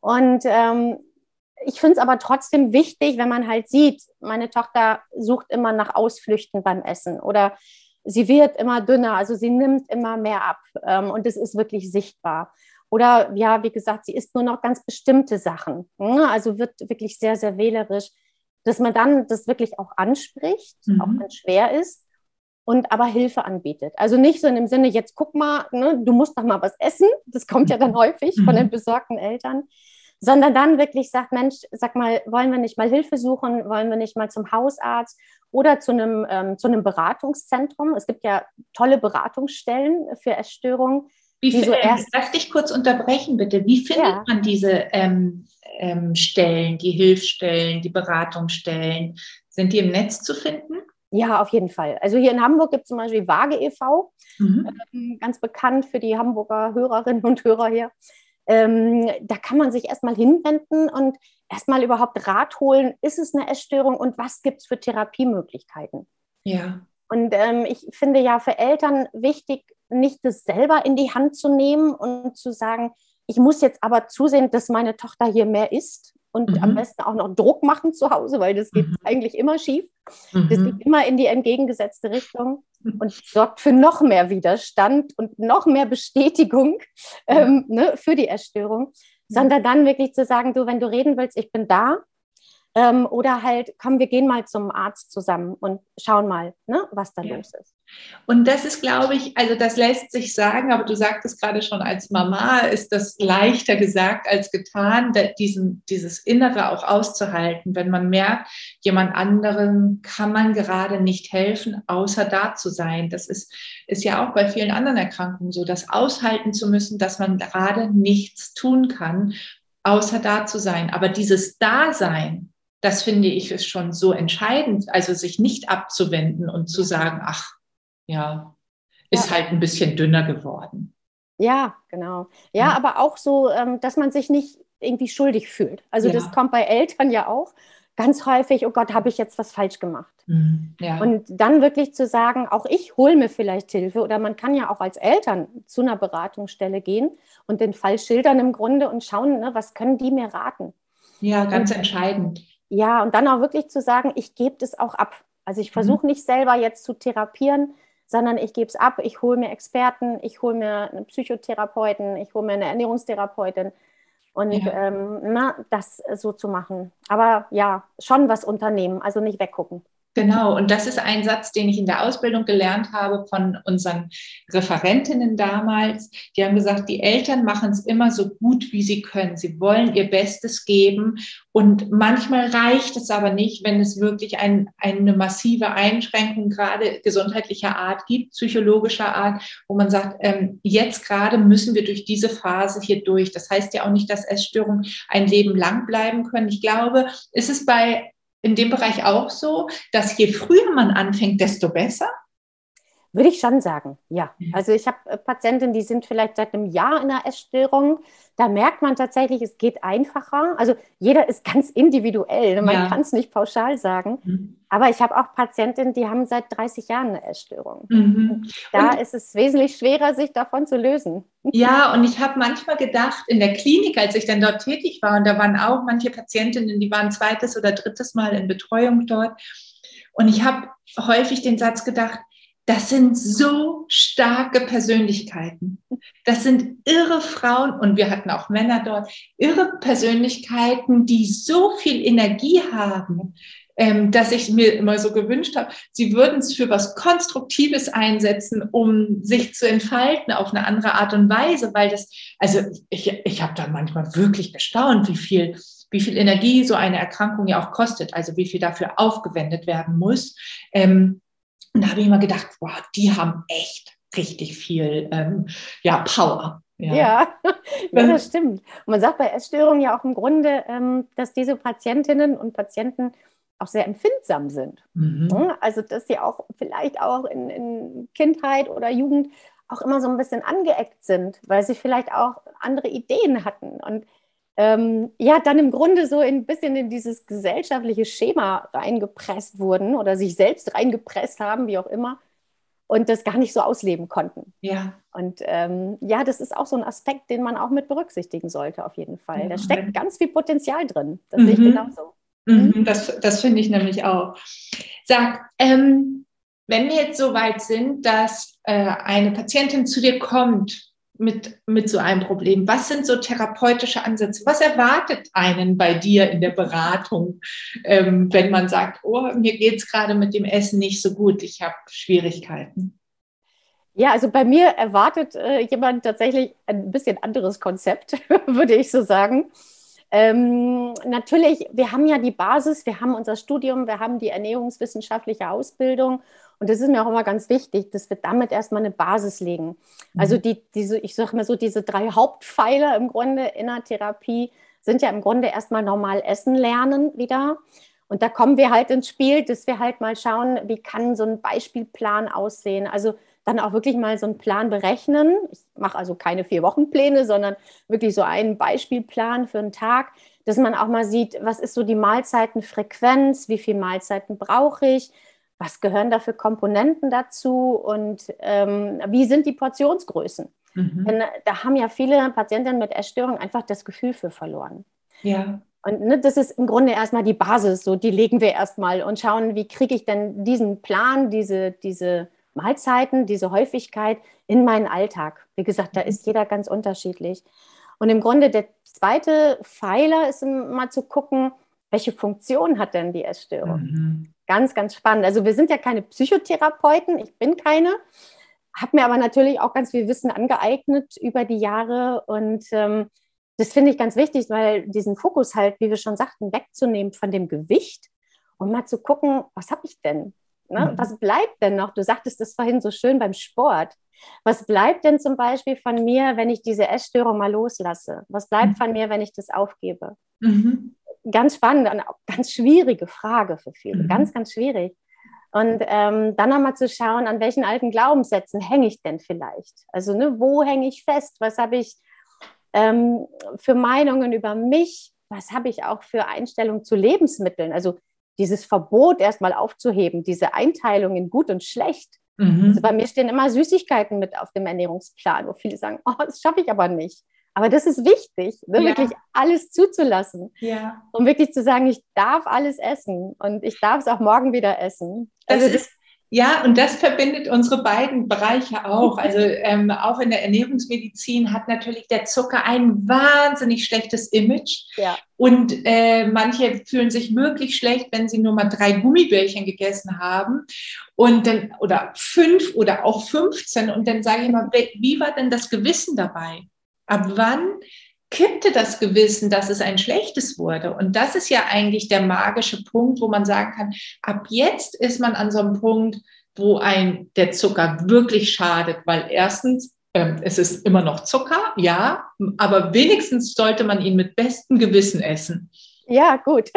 Und ähm, ich finde es aber trotzdem wichtig, wenn man halt sieht, meine Tochter sucht immer nach Ausflüchten beim Essen oder sie wird immer dünner, also sie nimmt immer mehr ab ähm, und es ist wirklich sichtbar. Oder ja, wie gesagt, sie isst nur noch ganz bestimmte Sachen, ne? also wird wirklich sehr, sehr wählerisch, dass man dann das wirklich auch anspricht, mhm. auch wenn es schwer ist und aber Hilfe anbietet. Also nicht so in dem Sinne, jetzt guck mal, ne, du musst doch mal was essen, das kommt ja dann mhm. häufig mhm. von den besorgten Eltern, sondern dann wirklich sagt, Mensch, sag mal, wollen wir nicht mal Hilfe suchen, wollen wir nicht mal zum Hausarzt oder zu einem, ähm, zu einem Beratungszentrum. Es gibt ja tolle Beratungsstellen für Essstörungen. Wie die so erst Lass dich kurz unterbrechen, bitte. Wie findet ja. man diese ähm, ähm, Stellen, die Hilfsstellen, die Beratungsstellen? Sind die im Netz zu finden? Ja, auf jeden Fall. Also hier in Hamburg gibt es zum Beispiel Waage e.V., mhm. ähm, ganz bekannt für die Hamburger Hörerinnen und Hörer hier. Ähm, da kann man sich erstmal hinwenden und erstmal überhaupt Rat holen, ist es eine Essstörung und was gibt es für Therapiemöglichkeiten? Ja. Und ähm, ich finde ja für Eltern wichtig, nicht das selber in die Hand zu nehmen und zu sagen, ich muss jetzt aber zusehen, dass meine Tochter hier mehr isst und mhm. am besten auch noch Druck machen zu Hause, weil das geht mhm. eigentlich immer schief. Mhm. Das geht immer in die entgegengesetzte Richtung und sorgt für noch mehr Widerstand und noch mehr Bestätigung ähm, ne, für die Erstörung, sondern dann wirklich zu sagen, du, wenn du reden willst, ich bin da. Ähm, oder halt, komm, wir gehen mal zum Arzt zusammen und schauen mal, ne, was da ja. los ist. Und das ist, glaube ich, also das lässt sich sagen, aber du sagtest gerade schon, als Mama ist das leichter gesagt als getan, diesen, dieses Innere auch auszuhalten, wenn man merkt, jemand anderem kann man gerade nicht helfen, außer da zu sein. Das ist, ist ja auch bei vielen anderen Erkrankungen so, das aushalten zu müssen, dass man gerade nichts tun kann, außer da zu sein. Aber dieses Dasein, das finde ich ist schon so entscheidend, also sich nicht abzuwenden und zu sagen, ach, ja, ist ja. halt ein bisschen dünner geworden. Ja, genau. Ja, ja. aber auch so, ähm, dass man sich nicht irgendwie schuldig fühlt. Also ja. das kommt bei Eltern ja auch ganz häufig, oh Gott, habe ich jetzt was falsch gemacht. Mhm, ja. Und dann wirklich zu sagen, auch ich hole mir vielleicht Hilfe oder man kann ja auch als Eltern zu einer Beratungsstelle gehen und den Fall schildern im Grunde und schauen, ne, was können die mir raten. Ja, ganz und, entscheidend. Ja, und dann auch wirklich zu sagen, ich gebe das auch ab. Also ich versuche mhm. nicht selber jetzt zu therapieren, sondern ich gebe es ab, ich hole mir Experten, ich hole mir einen Psychotherapeuten, ich hole mir eine Ernährungstherapeutin und ja. ähm, na, das so zu machen. Aber ja, schon was unternehmen, also nicht weggucken. Genau, und das ist ein Satz, den ich in der Ausbildung gelernt habe von unseren Referentinnen damals. Die haben gesagt, die Eltern machen es immer so gut, wie sie können. Sie wollen ihr Bestes geben und manchmal reicht es aber nicht, wenn es wirklich ein, eine massive Einschränkung gerade gesundheitlicher Art gibt, psychologischer Art, wo man sagt, ähm, jetzt gerade müssen wir durch diese Phase hier durch. Das heißt ja auch nicht, dass Essstörungen ein Leben lang bleiben können. Ich glaube, ist es bei in dem Bereich auch so, dass je früher man anfängt, desto besser? Würde ich schon sagen, ja. Also ich habe äh, Patientinnen, die sind vielleicht seit einem Jahr in einer Essstörung. Da merkt man tatsächlich, es geht einfacher. Also jeder ist ganz individuell, ne? man ja. kann es nicht pauschal sagen. Mhm. Aber ich habe auch Patientinnen, die haben seit 30 Jahren eine Essstörung. Mhm. Da und, ist es wesentlich schwerer, sich davon zu lösen. Ja, und ich habe manchmal gedacht, in der Klinik, als ich dann dort tätig war, und da waren auch manche Patientinnen, die waren zweites oder drittes Mal in Betreuung dort. Und ich habe häufig den Satz gedacht, das sind so starke Persönlichkeiten. Das sind irre Frauen und wir hatten auch Männer dort, irre Persönlichkeiten, die so viel Energie haben, ähm, dass ich mir immer so gewünscht habe, sie würden es für was Konstruktives einsetzen, um sich zu entfalten auf eine andere Art und Weise, weil das, also ich, ich habe da manchmal wirklich gestaunt, wie viel, wie viel Energie so eine Erkrankung ja auch kostet, also wie viel dafür aufgewendet werden muss. Ähm, und da habe ich immer gedacht, wow, die haben echt richtig viel ähm, ja, Power. Ja. Ja. ja. das stimmt. Und man sagt bei Essstörungen ja auch im Grunde, ähm, dass diese Patientinnen und Patienten auch sehr empfindsam sind. Mhm. Also dass sie auch vielleicht auch in, in, Kindheit oder Jugend auch immer so ein bisschen angeeckt sind, weil sie vielleicht auch andere Ideen hatten. Und ähm, ja, dann im Grunde so ein bisschen in dieses gesellschaftliche Schema reingepresst wurden oder sich selbst reingepresst haben, wie auch immer, und das gar nicht so ausleben konnten. Ja. Und ähm, ja, das ist auch so ein Aspekt, den man auch mit berücksichtigen sollte, auf jeden Fall. Ja. Da steckt ganz viel Potenzial drin. Das mhm. sehe ich mhm. genauso. Mhm, mhm, das das finde ich nämlich auch. Sag, ähm, wenn wir jetzt so weit sind, dass äh, eine Patientin zu dir kommt mit, mit so einem Problem? Was sind so therapeutische Ansätze? Was erwartet einen bei dir in der Beratung, ähm, wenn man sagt, oh, mir geht es gerade mit dem Essen nicht so gut, ich habe Schwierigkeiten? Ja, also bei mir erwartet äh, jemand tatsächlich ein bisschen anderes Konzept, würde ich so sagen. Ähm, natürlich, wir haben ja die Basis, wir haben unser Studium, wir haben die ernährungswissenschaftliche Ausbildung und das ist mir auch immer ganz wichtig, dass wir damit erstmal eine Basis legen. Mhm. Also die, diese, ich sage mal so, diese drei Hauptpfeiler im Grunde in der Therapie sind ja im Grunde erstmal normal essen lernen wieder. Und da kommen wir halt ins Spiel, dass wir halt mal schauen, wie kann so ein Beispielplan aussehen. Also dann auch wirklich mal so einen Plan berechnen. Ich mache also keine vier Wochenpläne, sondern wirklich so einen Beispielplan für einen Tag, dass man auch mal sieht, was ist so die Mahlzeitenfrequenz, wie viele Mahlzeiten brauche ich, was gehören da für Komponenten dazu und ähm, wie sind die Portionsgrößen? Mhm. Denn da haben ja viele Patientinnen mit Essstörungen einfach das Gefühl für verloren. Ja. Und ne, das ist im Grunde erstmal die Basis, so die legen wir erstmal und schauen, wie kriege ich denn diesen Plan, diese, diese Mahlzeiten, diese Häufigkeit in meinen Alltag. Wie gesagt, da mhm. ist jeder ganz unterschiedlich. Und im Grunde der zweite Pfeiler ist mal zu gucken, welche Funktion hat denn die Essstörung? Mhm. Ganz, ganz spannend. Also wir sind ja keine Psychotherapeuten, ich bin keine, habe mir aber natürlich auch ganz viel Wissen angeeignet über die Jahre und ähm, das finde ich ganz wichtig, weil diesen Fokus halt, wie wir schon sagten, wegzunehmen von dem Gewicht und mal zu gucken, was habe ich denn? Ne? Mhm. Was bleibt denn noch? Du sagtest das vorhin so schön beim Sport. Was bleibt denn zum Beispiel von mir, wenn ich diese Essstörung mal loslasse? Was bleibt mhm. von mir, wenn ich das aufgebe? Mhm. Ganz spannend und auch ganz schwierige Frage für viele. Mhm. Ganz, ganz schwierig. Und ähm, dann nochmal zu schauen, an welchen alten Glaubenssätzen hänge ich denn vielleicht? Also, ne, wo hänge ich fest? Was habe ich ähm, für Meinungen über mich? Was habe ich auch für Einstellungen zu Lebensmitteln? Also, dieses Verbot erstmal aufzuheben, diese Einteilung in gut und schlecht. Mhm. Also bei mir stehen immer Süßigkeiten mit auf dem Ernährungsplan, wo viele sagen, oh, das schaffe ich aber nicht. Aber das ist wichtig, ne? ja. wirklich alles zuzulassen. Ja. Und wirklich zu sagen, ich darf alles essen und ich darf es auch morgen wieder essen. Also das, das ja, und das verbindet unsere beiden Bereiche auch. Also ähm, auch in der Ernährungsmedizin hat natürlich der Zucker ein wahnsinnig schlechtes Image. Ja. Und äh, manche fühlen sich wirklich schlecht, wenn sie nur mal drei Gummibärchen gegessen haben und dann oder fünf oder auch 15. Und dann sage ich mal, wie war denn das Gewissen dabei? Ab wann kippte das Gewissen, dass es ein schlechtes wurde. Und das ist ja eigentlich der magische Punkt, wo man sagen kann, ab jetzt ist man an so einem Punkt, wo ein der Zucker wirklich schadet, weil erstens ähm, es ist immer noch Zucker, ja, aber wenigstens sollte man ihn mit bestem Gewissen essen. Ja, gut.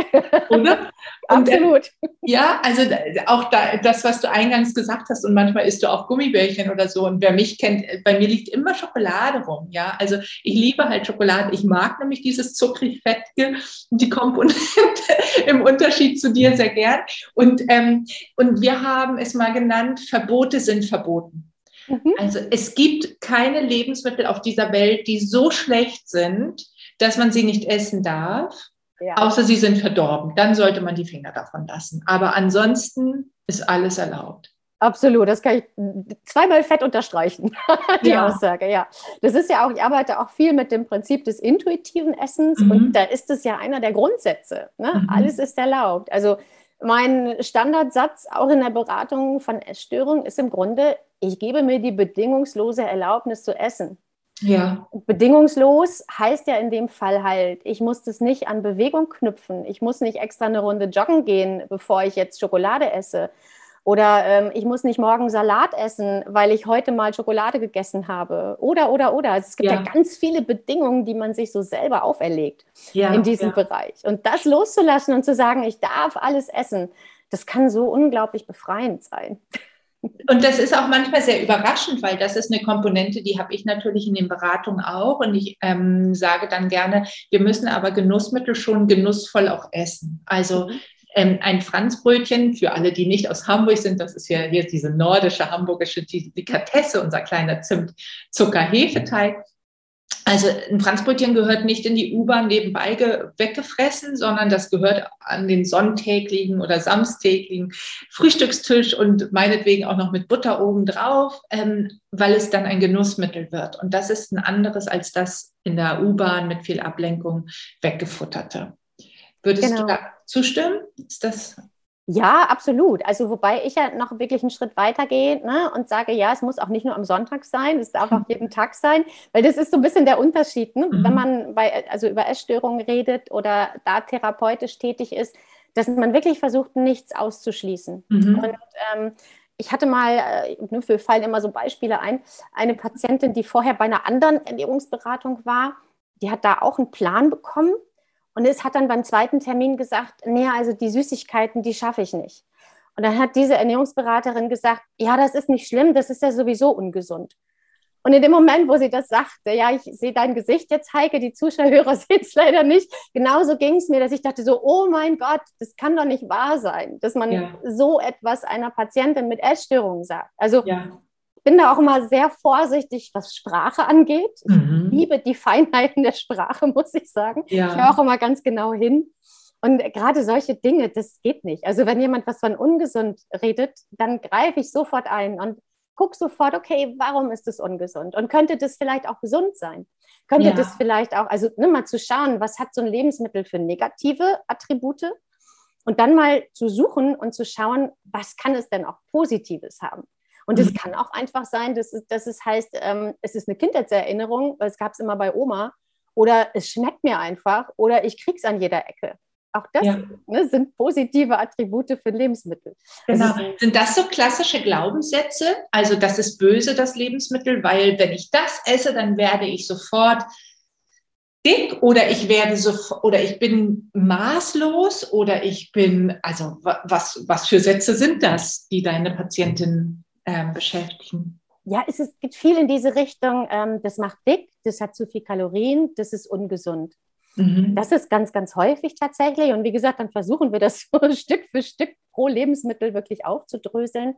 Oder? Und, äh, Absolut. Äh, ja, also auch da, das, was du eingangs gesagt hast, und manchmal isst du auch Gummibärchen oder so. Und wer mich kennt, äh, bei mir liegt immer Schokolade rum. Ja, also ich liebe halt Schokolade. Ich mag nämlich dieses zuckrig-fettige, die Komponente im Unterschied zu dir sehr gern. Und, ähm, und wir haben es mal genannt, Verbote sind verboten. Mhm. Also es gibt keine Lebensmittel auf dieser Welt, die so schlecht sind, dass man sie nicht essen darf. Ja. Außer sie sind verdorben. Dann sollte man die Finger davon lassen. Aber ansonsten ist alles erlaubt. Absolut, das kann ich zweimal fett unterstreichen, die ja. Aussage, ja. Das ist ja auch, ich arbeite auch viel mit dem Prinzip des intuitiven Essens mhm. und da ist es ja einer der Grundsätze. Ne? Mhm. Alles ist erlaubt. Also mein Standardsatz auch in der Beratung von Essstörungen ist im Grunde, ich gebe mir die bedingungslose Erlaubnis zu essen. Ja. Bedingungslos heißt ja in dem Fall halt, ich muss das nicht an Bewegung knüpfen. Ich muss nicht extra eine Runde joggen gehen, bevor ich jetzt Schokolade esse. Oder ähm, ich muss nicht morgen Salat essen, weil ich heute mal Schokolade gegessen habe. Oder, oder, oder. Also es gibt ja. ja ganz viele Bedingungen, die man sich so selber auferlegt ja, in diesem ja. Bereich. Und das loszulassen und zu sagen, ich darf alles essen, das kann so unglaublich befreiend sein. Und das ist auch manchmal sehr überraschend, weil das ist eine Komponente, die habe ich natürlich in den Beratungen auch. Und ich ähm, sage dann gerne, wir müssen aber Genussmittel schon genussvoll auch essen. Also ähm, ein Franzbrötchen, für alle, die nicht aus Hamburg sind, das ist ja hier diese nordische hamburgische Delikatesse, unser kleiner Zimt-Zucker-Hefeteig. Also ein Franzbrötchen gehört nicht in die U-Bahn nebenbei weggefressen, sondern das gehört an den sonntäglichen oder samstäglichen Frühstückstisch und meinetwegen auch noch mit Butter oben drauf, ähm, weil es dann ein Genussmittel wird. Und das ist ein anderes als das in der U-Bahn mit viel Ablenkung weggefutterte. Würdest genau. du da zustimmen? Ist das ja, absolut. Also wobei ich ja noch wirklich einen Schritt weiter gehe ne, und sage, ja, es muss auch nicht nur am Sonntag sein, es darf auch jeden Tag sein, weil das ist so ein bisschen der Unterschied, ne? Mhm. wenn man bei, also über Essstörungen redet oder da therapeutisch tätig ist, dass man wirklich versucht, nichts auszuschließen. Mhm. Und ähm, ich hatte mal, äh, ne, wir fallen immer so Beispiele ein, eine Patientin, die vorher bei einer anderen Ernährungsberatung war, die hat da auch einen Plan bekommen und es hat dann beim zweiten Termin gesagt, nee, also die Süßigkeiten, die schaffe ich nicht. Und dann hat diese Ernährungsberaterin gesagt, ja, das ist nicht schlimm, das ist ja sowieso ungesund. Und in dem Moment, wo sie das sagte, ja, ich sehe dein Gesicht jetzt, Heike, die Zuschauer sehen es leider nicht. Genauso ging es mir, dass ich dachte so, oh mein Gott, das kann doch nicht wahr sein, dass man ja. so etwas einer Patientin mit Essstörungen sagt. Also ja bin da auch immer sehr vorsichtig, was Sprache angeht. Mhm. Ich liebe die Feinheiten der Sprache, muss ich sagen. Ja. Ich höre auch immer ganz genau hin. Und gerade solche Dinge, das geht nicht. Also wenn jemand was von ungesund redet, dann greife ich sofort ein. Und guck sofort, okay, warum ist das ungesund? Und könnte das vielleicht auch gesund sein? Könnte ja. das vielleicht auch, also ne, mal zu schauen, was hat so ein Lebensmittel für negative Attribute? Und dann mal zu suchen und zu schauen, was kann es denn auch Positives haben? Und es mhm. kann auch einfach sein, dass, dass es heißt, ähm, es ist eine Kindheitserinnerung, weil es gab es immer bei Oma, oder es schmeckt mir einfach, oder ich krieg's an jeder Ecke. Auch das ja. ne, sind positive Attribute für Lebensmittel. Genau. sind das so klassische Glaubenssätze? Also das ist böse, das Lebensmittel, weil wenn ich das esse, dann werde ich sofort dick oder ich werde so oder ich bin maßlos oder ich bin, also was, was für Sätze sind das, die deine Patientin äh, beschäftigen? Ja, es ist, geht viel in diese Richtung, ähm, das macht dick, das hat zu viel Kalorien, das ist ungesund. Mhm. Das ist ganz, ganz häufig tatsächlich. Und wie gesagt, dann versuchen wir das so Stück für Stück pro Lebensmittel wirklich aufzudröseln.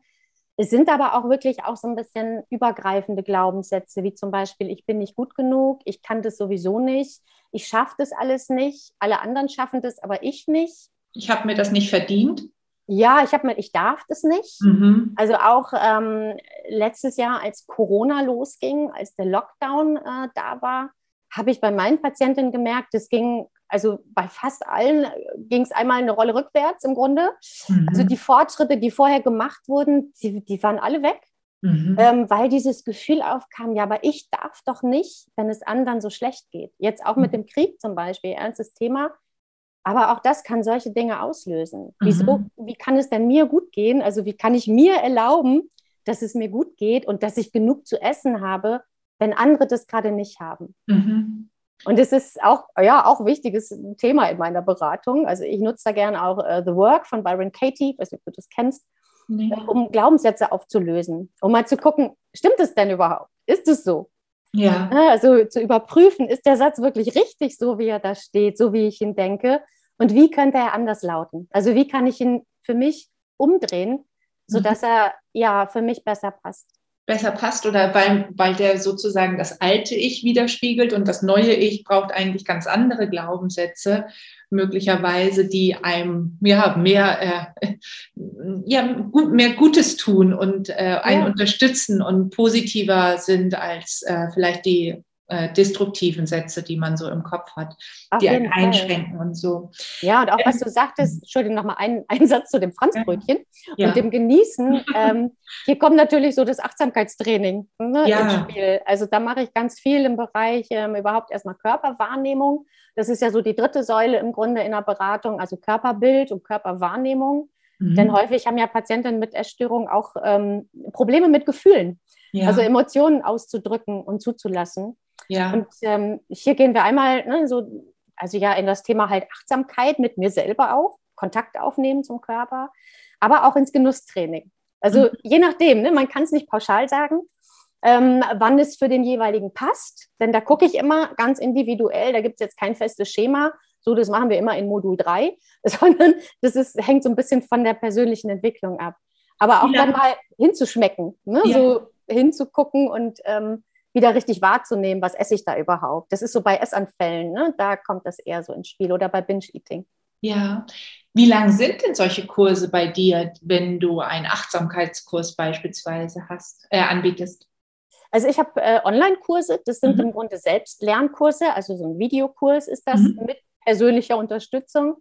Es sind aber auch wirklich auch so ein bisschen übergreifende Glaubenssätze, wie zum Beispiel, ich bin nicht gut genug, ich kann das sowieso nicht, ich schaffe das alles nicht, alle anderen schaffen das, aber ich nicht. Ich habe mir das nicht verdient. Ja, ich habe mir, ich darf das nicht. Mhm. Also auch ähm, letztes Jahr, als Corona losging, als der Lockdown äh, da war, habe ich bei meinen Patientinnen gemerkt, es ging, also bei fast allen ging es einmal eine Rolle rückwärts im Grunde. Mhm. Also die Fortschritte, die vorher gemacht wurden, die, die waren alle weg. Mhm. Ähm, weil dieses Gefühl aufkam, ja, aber ich darf doch nicht, wenn es anderen so schlecht geht. Jetzt auch mit mhm. dem Krieg zum Beispiel, ernstes Thema. Aber auch das kann solche Dinge auslösen. Wieso, mhm. wie kann es denn mir gut gehen? Also wie kann ich mir erlauben, dass es mir gut geht und dass ich genug zu essen habe, wenn andere das gerade nicht haben. Mhm. Und es ist auch, ja, auch ein wichtiges Thema in meiner Beratung. Also ich nutze da gerne auch uh, The Work von Byron Katie, ich weiß nicht, ob du das kennst, nee. Äh, um Glaubenssätze aufzulösen, um mal zu gucken, stimmt es denn überhaupt? Ist es so? Ja. Also zu überprüfen, ist der Satz wirklich richtig, so wie er da steht, so wie ich ihn denke? Und wie könnte er anders lauten? Also wie kann ich ihn für mich umdrehen, sodass mhm. er ja für mich besser passt? Besser passt oder weil, weil der sozusagen das alte Ich widerspiegelt und das neue Ich braucht eigentlich ganz andere Glaubenssätze, möglicherweise, die einem ja, mehr, äh, ja, gut, mehr Gutes tun und äh, einen ja. unterstützen und positiver sind als äh, vielleicht die äh, destruktiven Sätze, die man so im Kopf hat, Auf die einen einschränken und so. Ja, und auch was du sagtest, Entschuldigung, nochmal ein, ein Satz zu dem Franzbrötchen ja. und dem Genießen. Ähm, hier kommt natürlich so das Achtsamkeitstraining ne, ja. ins Spiel. Also da mache ich ganz viel im Bereich ähm, überhaupt erstmal Körperwahrnehmung. Das ist ja so die dritte Säule im Grunde in der Beratung, also Körperbild und Körperwahrnehmung. Mhm. Denn häufig haben ja Patientinnen mit Essstörungen auch ähm, Probleme mit Gefühlen. Ja. Also Emotionen auszudrücken und zuzulassen. Ja. Und ähm, hier gehen wir einmal ne, so, also ja, in das Thema halt Achtsamkeit mit mir selber auch, Kontakt aufnehmen zum Körper, aber auch ins Genusstraining. Also mhm. je nachdem, ne, man kann es nicht pauschal sagen, ähm, wann es für den jeweiligen passt. Denn da gucke ich immer ganz individuell, da gibt es jetzt kein festes Schema, so das machen wir immer in Modul 3, sondern das ist, hängt so ein bisschen von der persönlichen Entwicklung ab. Aber auch ja. dann mal hinzuschmecken, ne? ja. so hinzugucken und ähm, wieder richtig wahrzunehmen, was esse ich da überhaupt. Das ist so bei Essanfällen, ne? da kommt das eher so ins Spiel oder bei Binge-Eating. Ja. Wie lang sind denn solche Kurse bei dir, wenn du einen Achtsamkeitskurs beispielsweise hast, äh, anbietest? Also ich habe äh, Online-Kurse, das sind mhm. im Grunde Selbstlernkurse, also so ein Videokurs ist das mhm. mit persönlicher Unterstützung.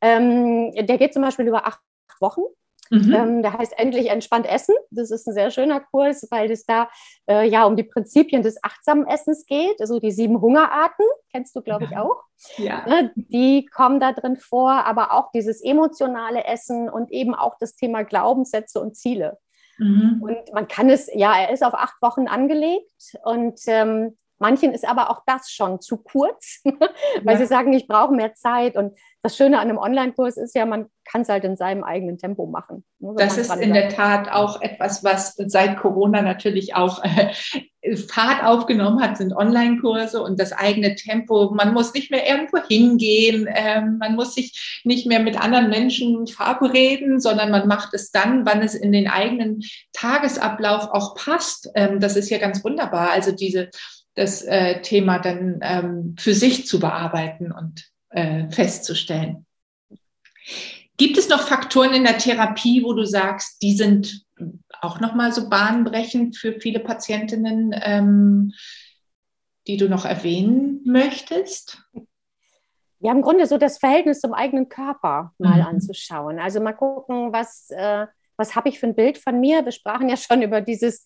Ähm, der geht zum Beispiel über acht Wochen. Mhm. Ähm, der heißt Endlich entspannt essen. Das ist ein sehr schöner Kurs, weil es da äh, ja um die Prinzipien des achtsamen Essens geht. Also die sieben Hungerarten, kennst du, glaube ja. ich, auch. Ja. Ne, die kommen da drin vor, aber auch dieses emotionale Essen und eben auch das Thema Glaubenssätze und Ziele. Mhm. Und man kann es, ja, er ist auf acht Wochen angelegt und ähm, Manchen ist aber auch das schon zu kurz, weil ja. sie sagen, ich brauche mehr Zeit. Und das Schöne an einem Online-Kurs ist ja, man kann es halt in seinem eigenen Tempo machen. Das ist in der Tat auch etwas, was seit Corona natürlich auch äh, Fahrt aufgenommen hat, sind Online-Kurse und das eigene Tempo. Man muss nicht mehr irgendwo hingehen, äh, man muss sich nicht mehr mit anderen Menschen verabreden, sondern man macht es dann, wann es in den eigenen Tagesablauf auch passt. Ähm, das ist ja ganz wunderbar. Also diese das äh, Thema dann ähm, für sich zu bearbeiten und äh, festzustellen. Gibt es noch Faktoren in der Therapie, wo du sagst, die sind auch nochmal so bahnbrechend für viele Patientinnen, ähm, die du noch erwähnen möchtest? Ja, im Grunde so das Verhältnis zum eigenen Körper mal mhm. anzuschauen. Also mal gucken, was, äh, was habe ich für ein Bild von mir. Wir sprachen ja schon über dieses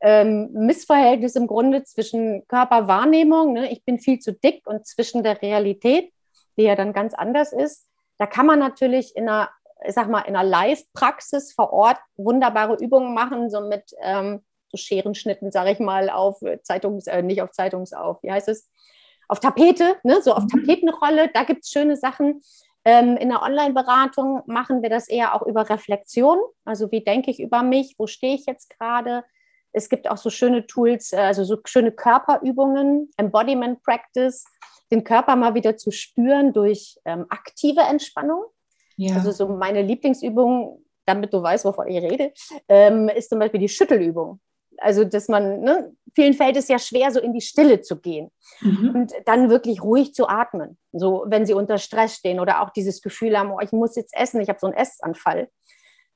ähm, Missverhältnis im Grunde zwischen Körperwahrnehmung, ne? ich bin viel zu dick, und zwischen der Realität, die ja dann ganz anders ist. Da kann man natürlich in einer, ich sag mal, in einer Live-Praxis vor Ort wunderbare Übungen machen, so mit ähm, so Scherenschnitten, sage ich mal, auf Zeitungs, äh, nicht auf Zeitungs, auf, wie heißt es? Auf Tapete, ne? so auf mhm. Tapetenrolle, da gibt es schöne Sachen. Ähm, in der Online-Beratung machen wir das eher auch über Reflexion. Also wie denke ich über mich? Wo stehe ich jetzt gerade? Es gibt auch so schöne Tools, äh, also so schöne Körperübungen, Embodiment Practice, den Körper mal wieder zu spüren durch ähm, aktive Entspannung. Ja. Also so meine Lieblingsübung, damit du weißt, wovon ich rede, ähm, ist zum Beispiel die Schüttelübung. Also, dass man, ne, vielen fällt es ja schwer, so in die Stille zu gehen mhm. und dann wirklich ruhig zu atmen. So, wenn sie unter Stress stehen oder auch dieses Gefühl haben, oh, ich muss jetzt essen, ich habe so einen Essanfall.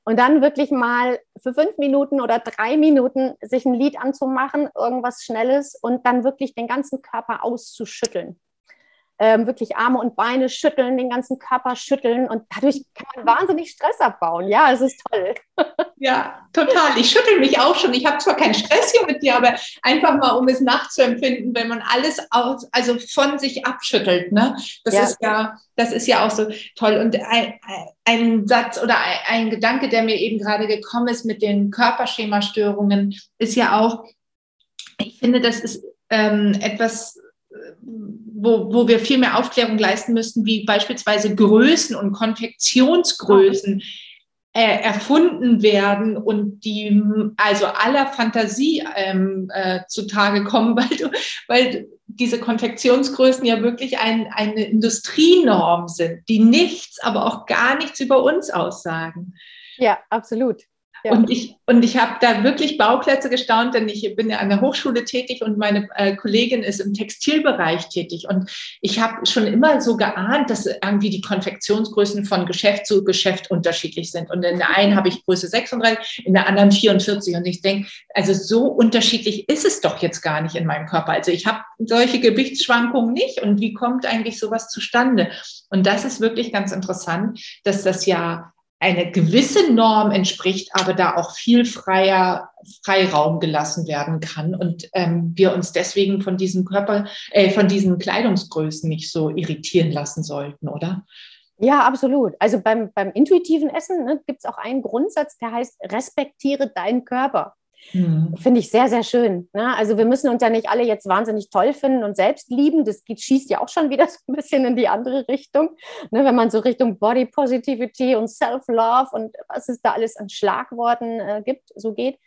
Und dann wirklich mal für fünf Minuten oder drei Minuten sich ein Lied anzumachen, irgendwas Schnelles und dann wirklich den ganzen Körper auszuschütteln ähm, wirklich Arme und Beine schütteln, den ganzen Körper schütteln und dadurch kann man wahnsinnig Stress abbauen. Ja, es ist toll. Ja, total. Ich schüttel mich auch schon. Ich habe zwar keinen Stress hier mit dir, aber einfach mal, um es nachzuempfinden, wenn man alles aus, also von sich abschüttelt. Ne? Das ja. ist ja, das ist ja auch so toll. Und ein, ein Satz oder ein, ein Gedanke, der mir eben gerade gekommen ist mit den Körperschemastörungen, ist ja auch, ich finde, das ist ähm, etwas wo, wo wir viel mehr Aufklärung leisten müssten, wie beispielsweise Größen und Konfektionsgrößen äh, erfunden werden und die also aller Fantasie ähm, äh, zutage kommen, weil, du, weil diese Konfektionsgrößen ja wirklich ein, eine Industrienorm sind, die nichts, aber auch gar nichts über uns aussagen. Ja, absolut. Ja. Und ich, und ich habe da wirklich Bauplätze gestaunt, denn ich bin ja an der Hochschule tätig und meine äh, Kollegin ist im Textilbereich tätig. Und ich habe schon immer so geahnt, dass irgendwie die Konfektionsgrößen von Geschäft zu Geschäft unterschiedlich sind. Und in der einen habe ich Größe 36, in der anderen 44. Und ich denke, also so unterschiedlich ist es doch jetzt gar nicht in meinem Körper. Also ich habe solche Gewichtsschwankungen nicht. Und wie kommt eigentlich sowas zustande? Und das ist wirklich ganz interessant, dass das ja eine gewisse Norm entspricht, aber da auch viel freier Freiraum gelassen werden kann und ähm, wir uns deswegen von diesen Körper, äh, von diesen Kleidungsgrößen nicht so irritieren lassen sollten, oder? Ja, absolut. Also beim, beim intuitiven Essen ne, gibt es auch einen Grundsatz, der heißt, respektiere deinen Körper. Mhm. Finde ich sehr, sehr schön. Ne? Also wir müssen uns ja nicht alle jetzt wahnsinnig toll finden und selbst lieben. Das geht, schießt ja auch schon wieder so ein bisschen in die andere Richtung. Ne? Wenn man so Richtung Body Positivity und Self-Love und was es da alles an Schlagworten äh, gibt, so geht.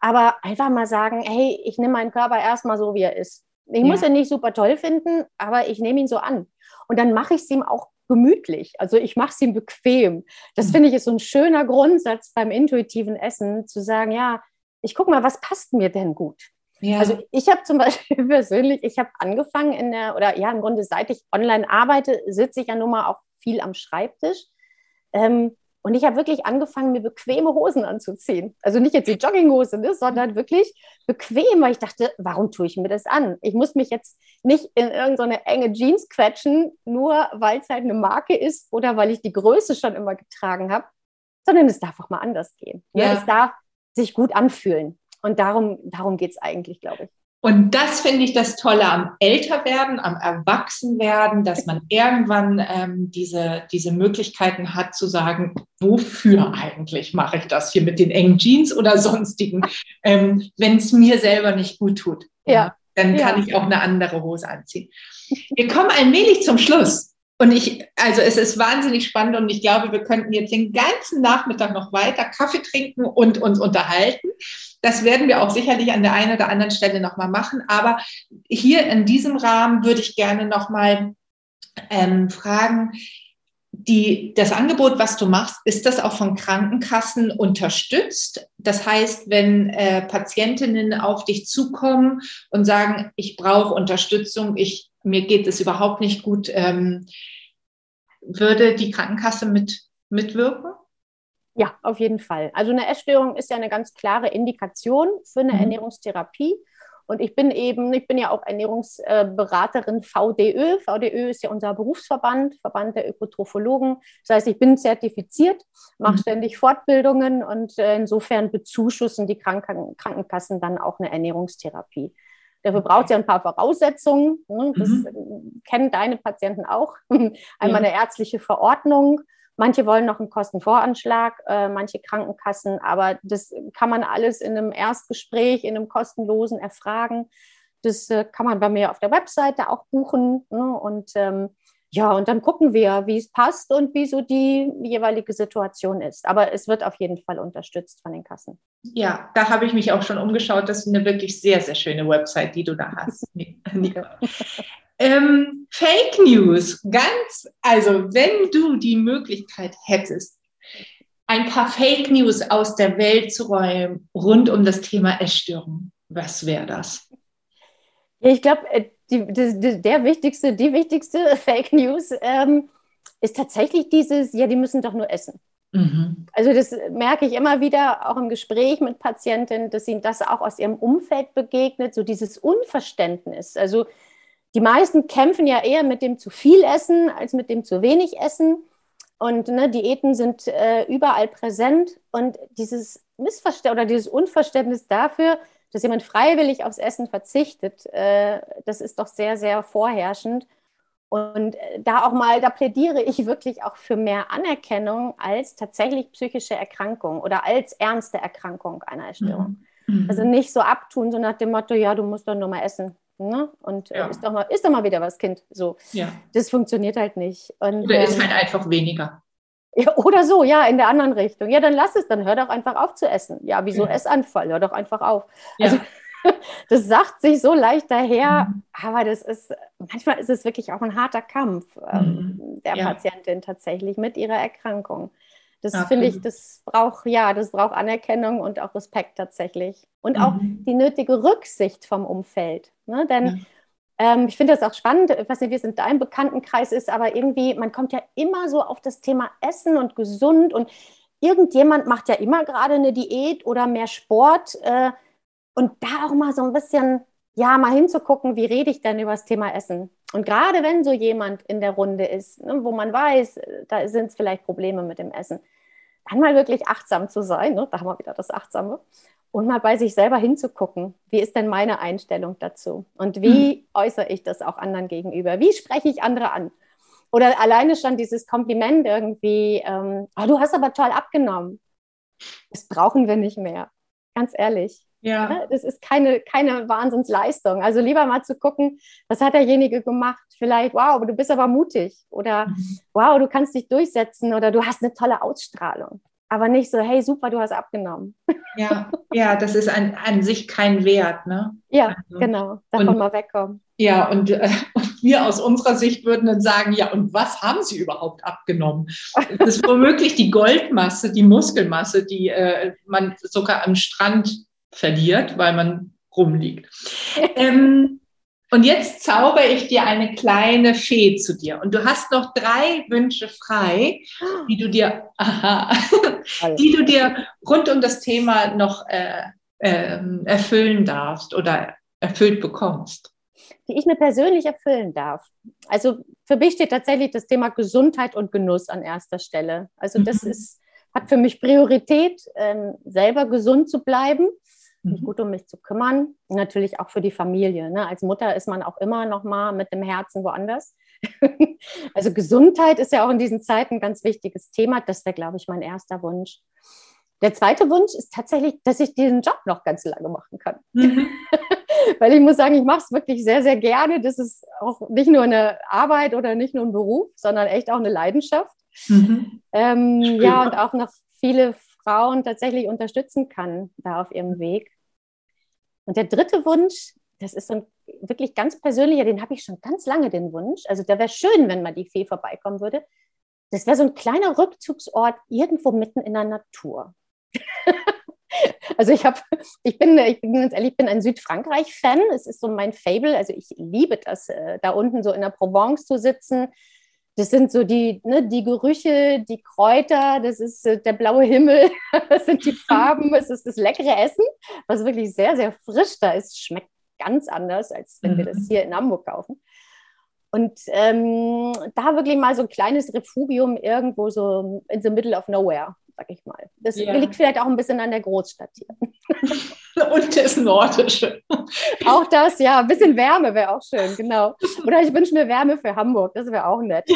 Aber einfach mal sagen, hey, ich nehme meinen Körper erstmal so, wie er ist. Ich ja. muss ihn nicht super toll finden, aber ich nehme ihn so an. Und dann mache ich es ihm auch gemütlich. Also ich mache es ihm bequem. Das mhm. finde ich ist so ein schöner Grundsatz beim intuitiven Essen, zu sagen, ja, ich gucke mal, was passt mir denn gut? Ja. Also ich habe zum Beispiel persönlich, ich habe angefangen in der, oder ja, im Grunde seit ich online arbeite, sitze ich ja nun mal auch viel am Schreibtisch. Ähm, und ich habe wirklich angefangen, mir bequeme Hosen anzuziehen. Also nicht jetzt die Jogginghose, ne, sondern wirklich bequem, weil ich dachte, warum tue ich mir das an? Ich muss mich jetzt nicht in irgendeine enge Jeans quetschen, nur weil es halt eine Marke ist oder weil ich die Größe schon immer getragen habe, sondern es darf auch mal anders gehen. Ne? Ja. Es darf sich gut anfühlen. Und darum, darum geht es eigentlich, glaube ich. Und das finde ich das Tolle am Älterwerden, am Erwachsenwerden, dass man irgendwann ähm, diese, diese Möglichkeiten hat zu sagen, wofür eigentlich mache ich das hier mit den engen Jeans oder sonstigen, ähm, wenn es mir selber nicht gut tut. Ja. dann kann ja. ich auch eine andere Hose anziehen. Wir kommen allmählich zum Schluss. Und ich, also es ist wahnsinnig spannend und ich glaube, wir könnten jetzt den ganzen Nachmittag noch weiter Kaffee trinken und uns unterhalten. Das werden wir auch sicherlich an der einen oder anderen Stelle nochmal machen. Aber hier in diesem Rahmen würde ich gerne nochmal ähm, fragen, die, das Angebot, was du machst, ist das auch von Krankenkassen unterstützt? Das heißt, wenn äh, Patientinnen auf dich zukommen und sagen, ich brauche Unterstützung, ich, mir geht es überhaupt nicht gut, ähm, würde die Krankenkasse mit, mitwirken? Ja, auf jeden Fall. Also eine Essstörung ist ja eine ganz klare Indikation für eine mhm. Ernährungstherapie. Und ich bin eben, ich bin ja auch Ernährungsberaterin VDÖ. VDÖ ist ja unser Berufsverband, Verband der Ökotrophologen. Das heißt, ich bin zertifiziert, mache mhm. ständig Fortbildungen und äh, insofern bezuschussen die Kranken Krankenkassen dann auch eine Ernährungstherapie. Dafür braucht es ja ein paar Voraussetzungen. Ne? Das mhm. kennen deine Patienten auch. Einmal ja. eine ärztliche Verordnung, Manche wollen noch einen Kostenvoranschlag, äh, manche Krankenkassen, aber das kann man alles in einem Erstgespräch, in einem kostenlosen erfragen. Das äh, kann man bei mir auf der Webseite auch buchen. Ne? Und ähm, ja, und dann gucken wir, wie es passt und wie so die jeweilige Situation ist. Aber es wird auf jeden Fall unterstützt von den Kassen. Ja, da habe ich mich auch schon umgeschaut. Das ist eine wirklich sehr, sehr schöne Website, die du da hast. Ähm, Fake News, ganz, also wenn du die Möglichkeit hättest, ein paar Fake News aus der Welt zu räumen rund um das Thema Essstörung, was wäre das? Ich glaube, äh, der wichtigste, die wichtigste Fake News ähm, ist tatsächlich dieses, ja, die müssen doch nur essen. Mhm. Also das merke ich immer wieder, auch im Gespräch mit Patientinnen, dass ihnen das auch aus ihrem Umfeld begegnet, so dieses Unverständnis. Also die meisten kämpfen ja eher mit dem zu viel Essen als mit dem zu wenig Essen. Und ne, Diäten sind äh, überall präsent. Und dieses Missverständnis oder dieses Unverständnis dafür, dass jemand freiwillig aufs Essen verzichtet, äh, das ist doch sehr, sehr vorherrschend. Und äh, da auch mal, da plädiere ich wirklich auch für mehr Anerkennung als tatsächlich psychische Erkrankung oder als ernste Erkrankung einer Erstörung. Mhm. Also nicht so abtun, so nach dem Motto, ja, du musst doch nur mal essen. Ne? Und äh, ja. ist, doch mal, ist doch mal wieder was, Kind. So. Ja. Das funktioniert halt nicht. Und, oder ähm, ist halt einfach weniger. Ja, oder so, ja, in der anderen Richtung. Ja, dann lass es, dann hör doch einfach auf zu essen. Ja, wieso ja. Essanfall? Hör doch einfach auf. Ja. Also, das sagt sich so leicht daher, mhm. aber das ist, manchmal ist es wirklich auch ein harter Kampf ähm, mhm. der ja. Patientin tatsächlich mit ihrer Erkrankung. Das okay. finde ich, das braucht, ja, das braucht Anerkennung und auch Respekt tatsächlich. Und mhm. auch die nötige Rücksicht vom Umfeld. Ne? Denn. Ähm, ich finde das auch spannend, ich weiß nicht, wie es in deinem Bekanntenkreis ist, aber irgendwie, man kommt ja immer so auf das Thema Essen und gesund und irgendjemand macht ja immer gerade eine Diät oder mehr Sport. Äh, und da auch mal so ein bisschen, ja, mal hinzugucken, wie rede ich denn über das Thema Essen? Und gerade wenn so jemand in der Runde ist, ne, wo man weiß, da sind es vielleicht Probleme mit dem Essen, dann mal wirklich achtsam zu sein, ne, da haben wir wieder das Achtsame, und mal bei sich selber hinzugucken, wie ist denn meine Einstellung dazu? Und wie mhm. äußere ich das auch anderen gegenüber? Wie spreche ich andere an? Oder alleine schon dieses Kompliment irgendwie, ähm, oh, du hast aber toll abgenommen. Das brauchen wir nicht mehr. Ganz ehrlich. Ja. Ne, das ist keine, keine Wahnsinnsleistung. Also lieber mal zu gucken, was hat derjenige gemacht? Vielleicht, wow, du bist aber mutig. Oder mhm. wow, du kannst dich durchsetzen oder du hast eine tolle Ausstrahlung. Aber nicht so, hey, super, du hast abgenommen. Ja, ja, das ist an, an sich kein Wert. Ne? Ja, also, genau, davon und, mal wegkommen. Ja, und, äh, und, wir aus unserer Sicht würden dann sagen, ja, und was haben sie überhaupt abgenommen? Das ist womöglich die Goldmasse, die Muskelmasse, die äh, man sogar am Strand verliert, weil man rumliegt. ähm, und jetzt zauber ich dir eine kleine Fee zu dir. Und du hast noch drei Wünsche frei, die du dir, aha, die du dir rund um das Thema noch äh, äh, erfüllen darfst oder erfüllt bekommst. Die ich mir persönlich erfüllen darf. Also für mich steht tatsächlich das Thema Gesundheit und Genuss an erster Stelle. Also das mhm. ist, hat für mich Priorität, ähm, selber gesund zu bleiben mich mhm. gut um mich zu kümmern. Und natürlich auch für die Familie. Ne? Als Mutter ist man auch immer noch mal mit dem Herzen woanders. also Gesundheit ist ja auch in diesen Zeiten ein ganz wichtiges Thema. Das wäre, glaube ich, mein erster Wunsch. Der zweite Wunsch ist tatsächlich, dass ich diesen Job noch ganz lange machen kann. Mhm. Weil ich muss sagen, ich mache es wirklich sehr, sehr gerne. Das ist auch nicht nur eine Arbeit oder nicht nur ein Beruf, sondern echt auch eine Leidenschaft. Mhm. Ähm, ja, und auch noch viele Frauen tatsächlich unterstützen kann da auf ihrem Weg. Und der dritte Wunsch, das ist so ein wirklich ganz persönlicher, den habe ich schon ganz lange, den Wunsch. Also der wäre schön, wenn mal die Fee vorbeikommen würde. Das wäre so ein kleiner Rückzugsort irgendwo mitten in der Natur. also ich habe, ich bin, ich bin ganz ehrlich, ich bin ein Südfrankreich-Fan. Es ist so mein Fable. Also ich liebe das, äh, da unten so in der Provence zu sitzen, das sind so die, ne, die Gerüche, die Kräuter, das ist äh, der blaue Himmel, das sind die Farben, es ist das leckere Essen, was wirklich sehr, sehr frisch da ist. Schmeckt ganz anders, als wenn wir das mhm. hier in Hamburg kaufen. Und ähm, da wirklich mal so ein kleines Refugium irgendwo so in the middle of nowhere, sag ich mal. Das ja. liegt vielleicht auch ein bisschen an der Großstadt hier. Und das Nordische. Auch das, ja, ein bisschen Wärme wäre auch schön, genau. Oder ich wünsche mir Wärme für Hamburg, das wäre auch nett.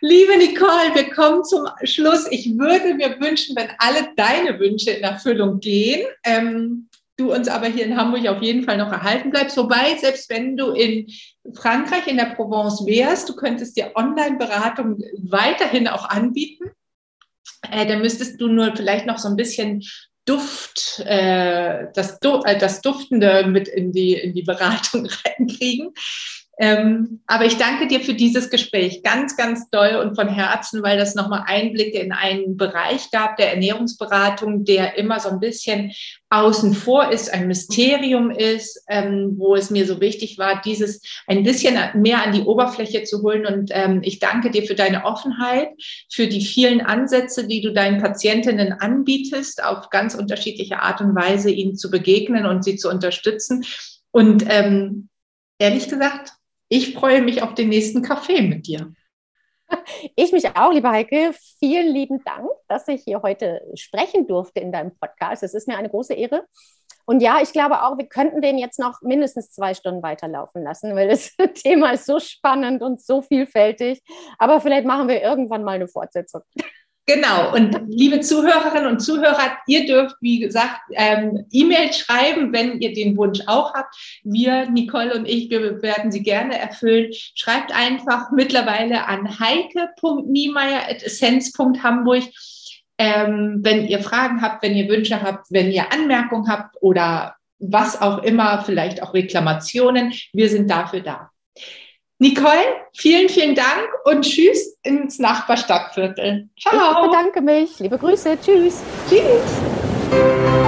Liebe Nicole, wir kommen zum Schluss. Ich würde mir wünschen, wenn alle deine Wünsche in Erfüllung gehen. Ähm, du uns aber hier in Hamburg auf jeden Fall noch erhalten bleibst. Wobei, selbst wenn du in Frankreich, in der Provence wärst, du könntest dir Online-Beratung weiterhin auch anbieten. Äh, dann müsstest du nur vielleicht noch so ein bisschen Duft, äh, das, äh, das Duftende mit in die, in die Beratung reinkriegen. Ähm, aber ich danke dir für dieses Gespräch ganz, ganz doll und von Herzen, weil das nochmal Einblicke in einen Bereich gab der Ernährungsberatung, der immer so ein bisschen außen vor ist, ein Mysterium ist, ähm, wo es mir so wichtig war, dieses ein bisschen mehr an die Oberfläche zu holen. Und ähm, ich danke dir für deine Offenheit, für die vielen Ansätze, die du deinen Patientinnen anbietest, auf ganz unterschiedliche Art und Weise ihnen zu begegnen und sie zu unterstützen. Und ähm, ehrlich gesagt, ich freue mich auf den nächsten Kaffee mit dir. Ich mich auch, liebe Heike. Vielen lieben Dank, dass ich hier heute sprechen durfte in deinem Podcast. Es ist mir eine große Ehre. Und ja, ich glaube auch, wir könnten den jetzt noch mindestens zwei Stunden weiterlaufen lassen, weil das Thema ist so spannend und so vielfältig. Aber vielleicht machen wir irgendwann mal eine Fortsetzung. Genau. Und liebe Zuhörerinnen und Zuhörer, ihr dürft, wie gesagt, ähm, E-Mail schreiben, wenn ihr den Wunsch auch habt. Wir, Nicole und ich, wir werden sie gerne erfüllen. Schreibt einfach mittlerweile an heike.niemeyer.essenz.hamburg. Ähm, wenn ihr Fragen habt, wenn ihr Wünsche habt, wenn ihr Anmerkungen habt oder was auch immer, vielleicht auch Reklamationen. Wir sind dafür da. Nicole, vielen, vielen Dank und tschüss ins Nachbarstadtviertel. Ciao. Ich bedanke mich. Liebe Grüße. Tschüss. Tschüss.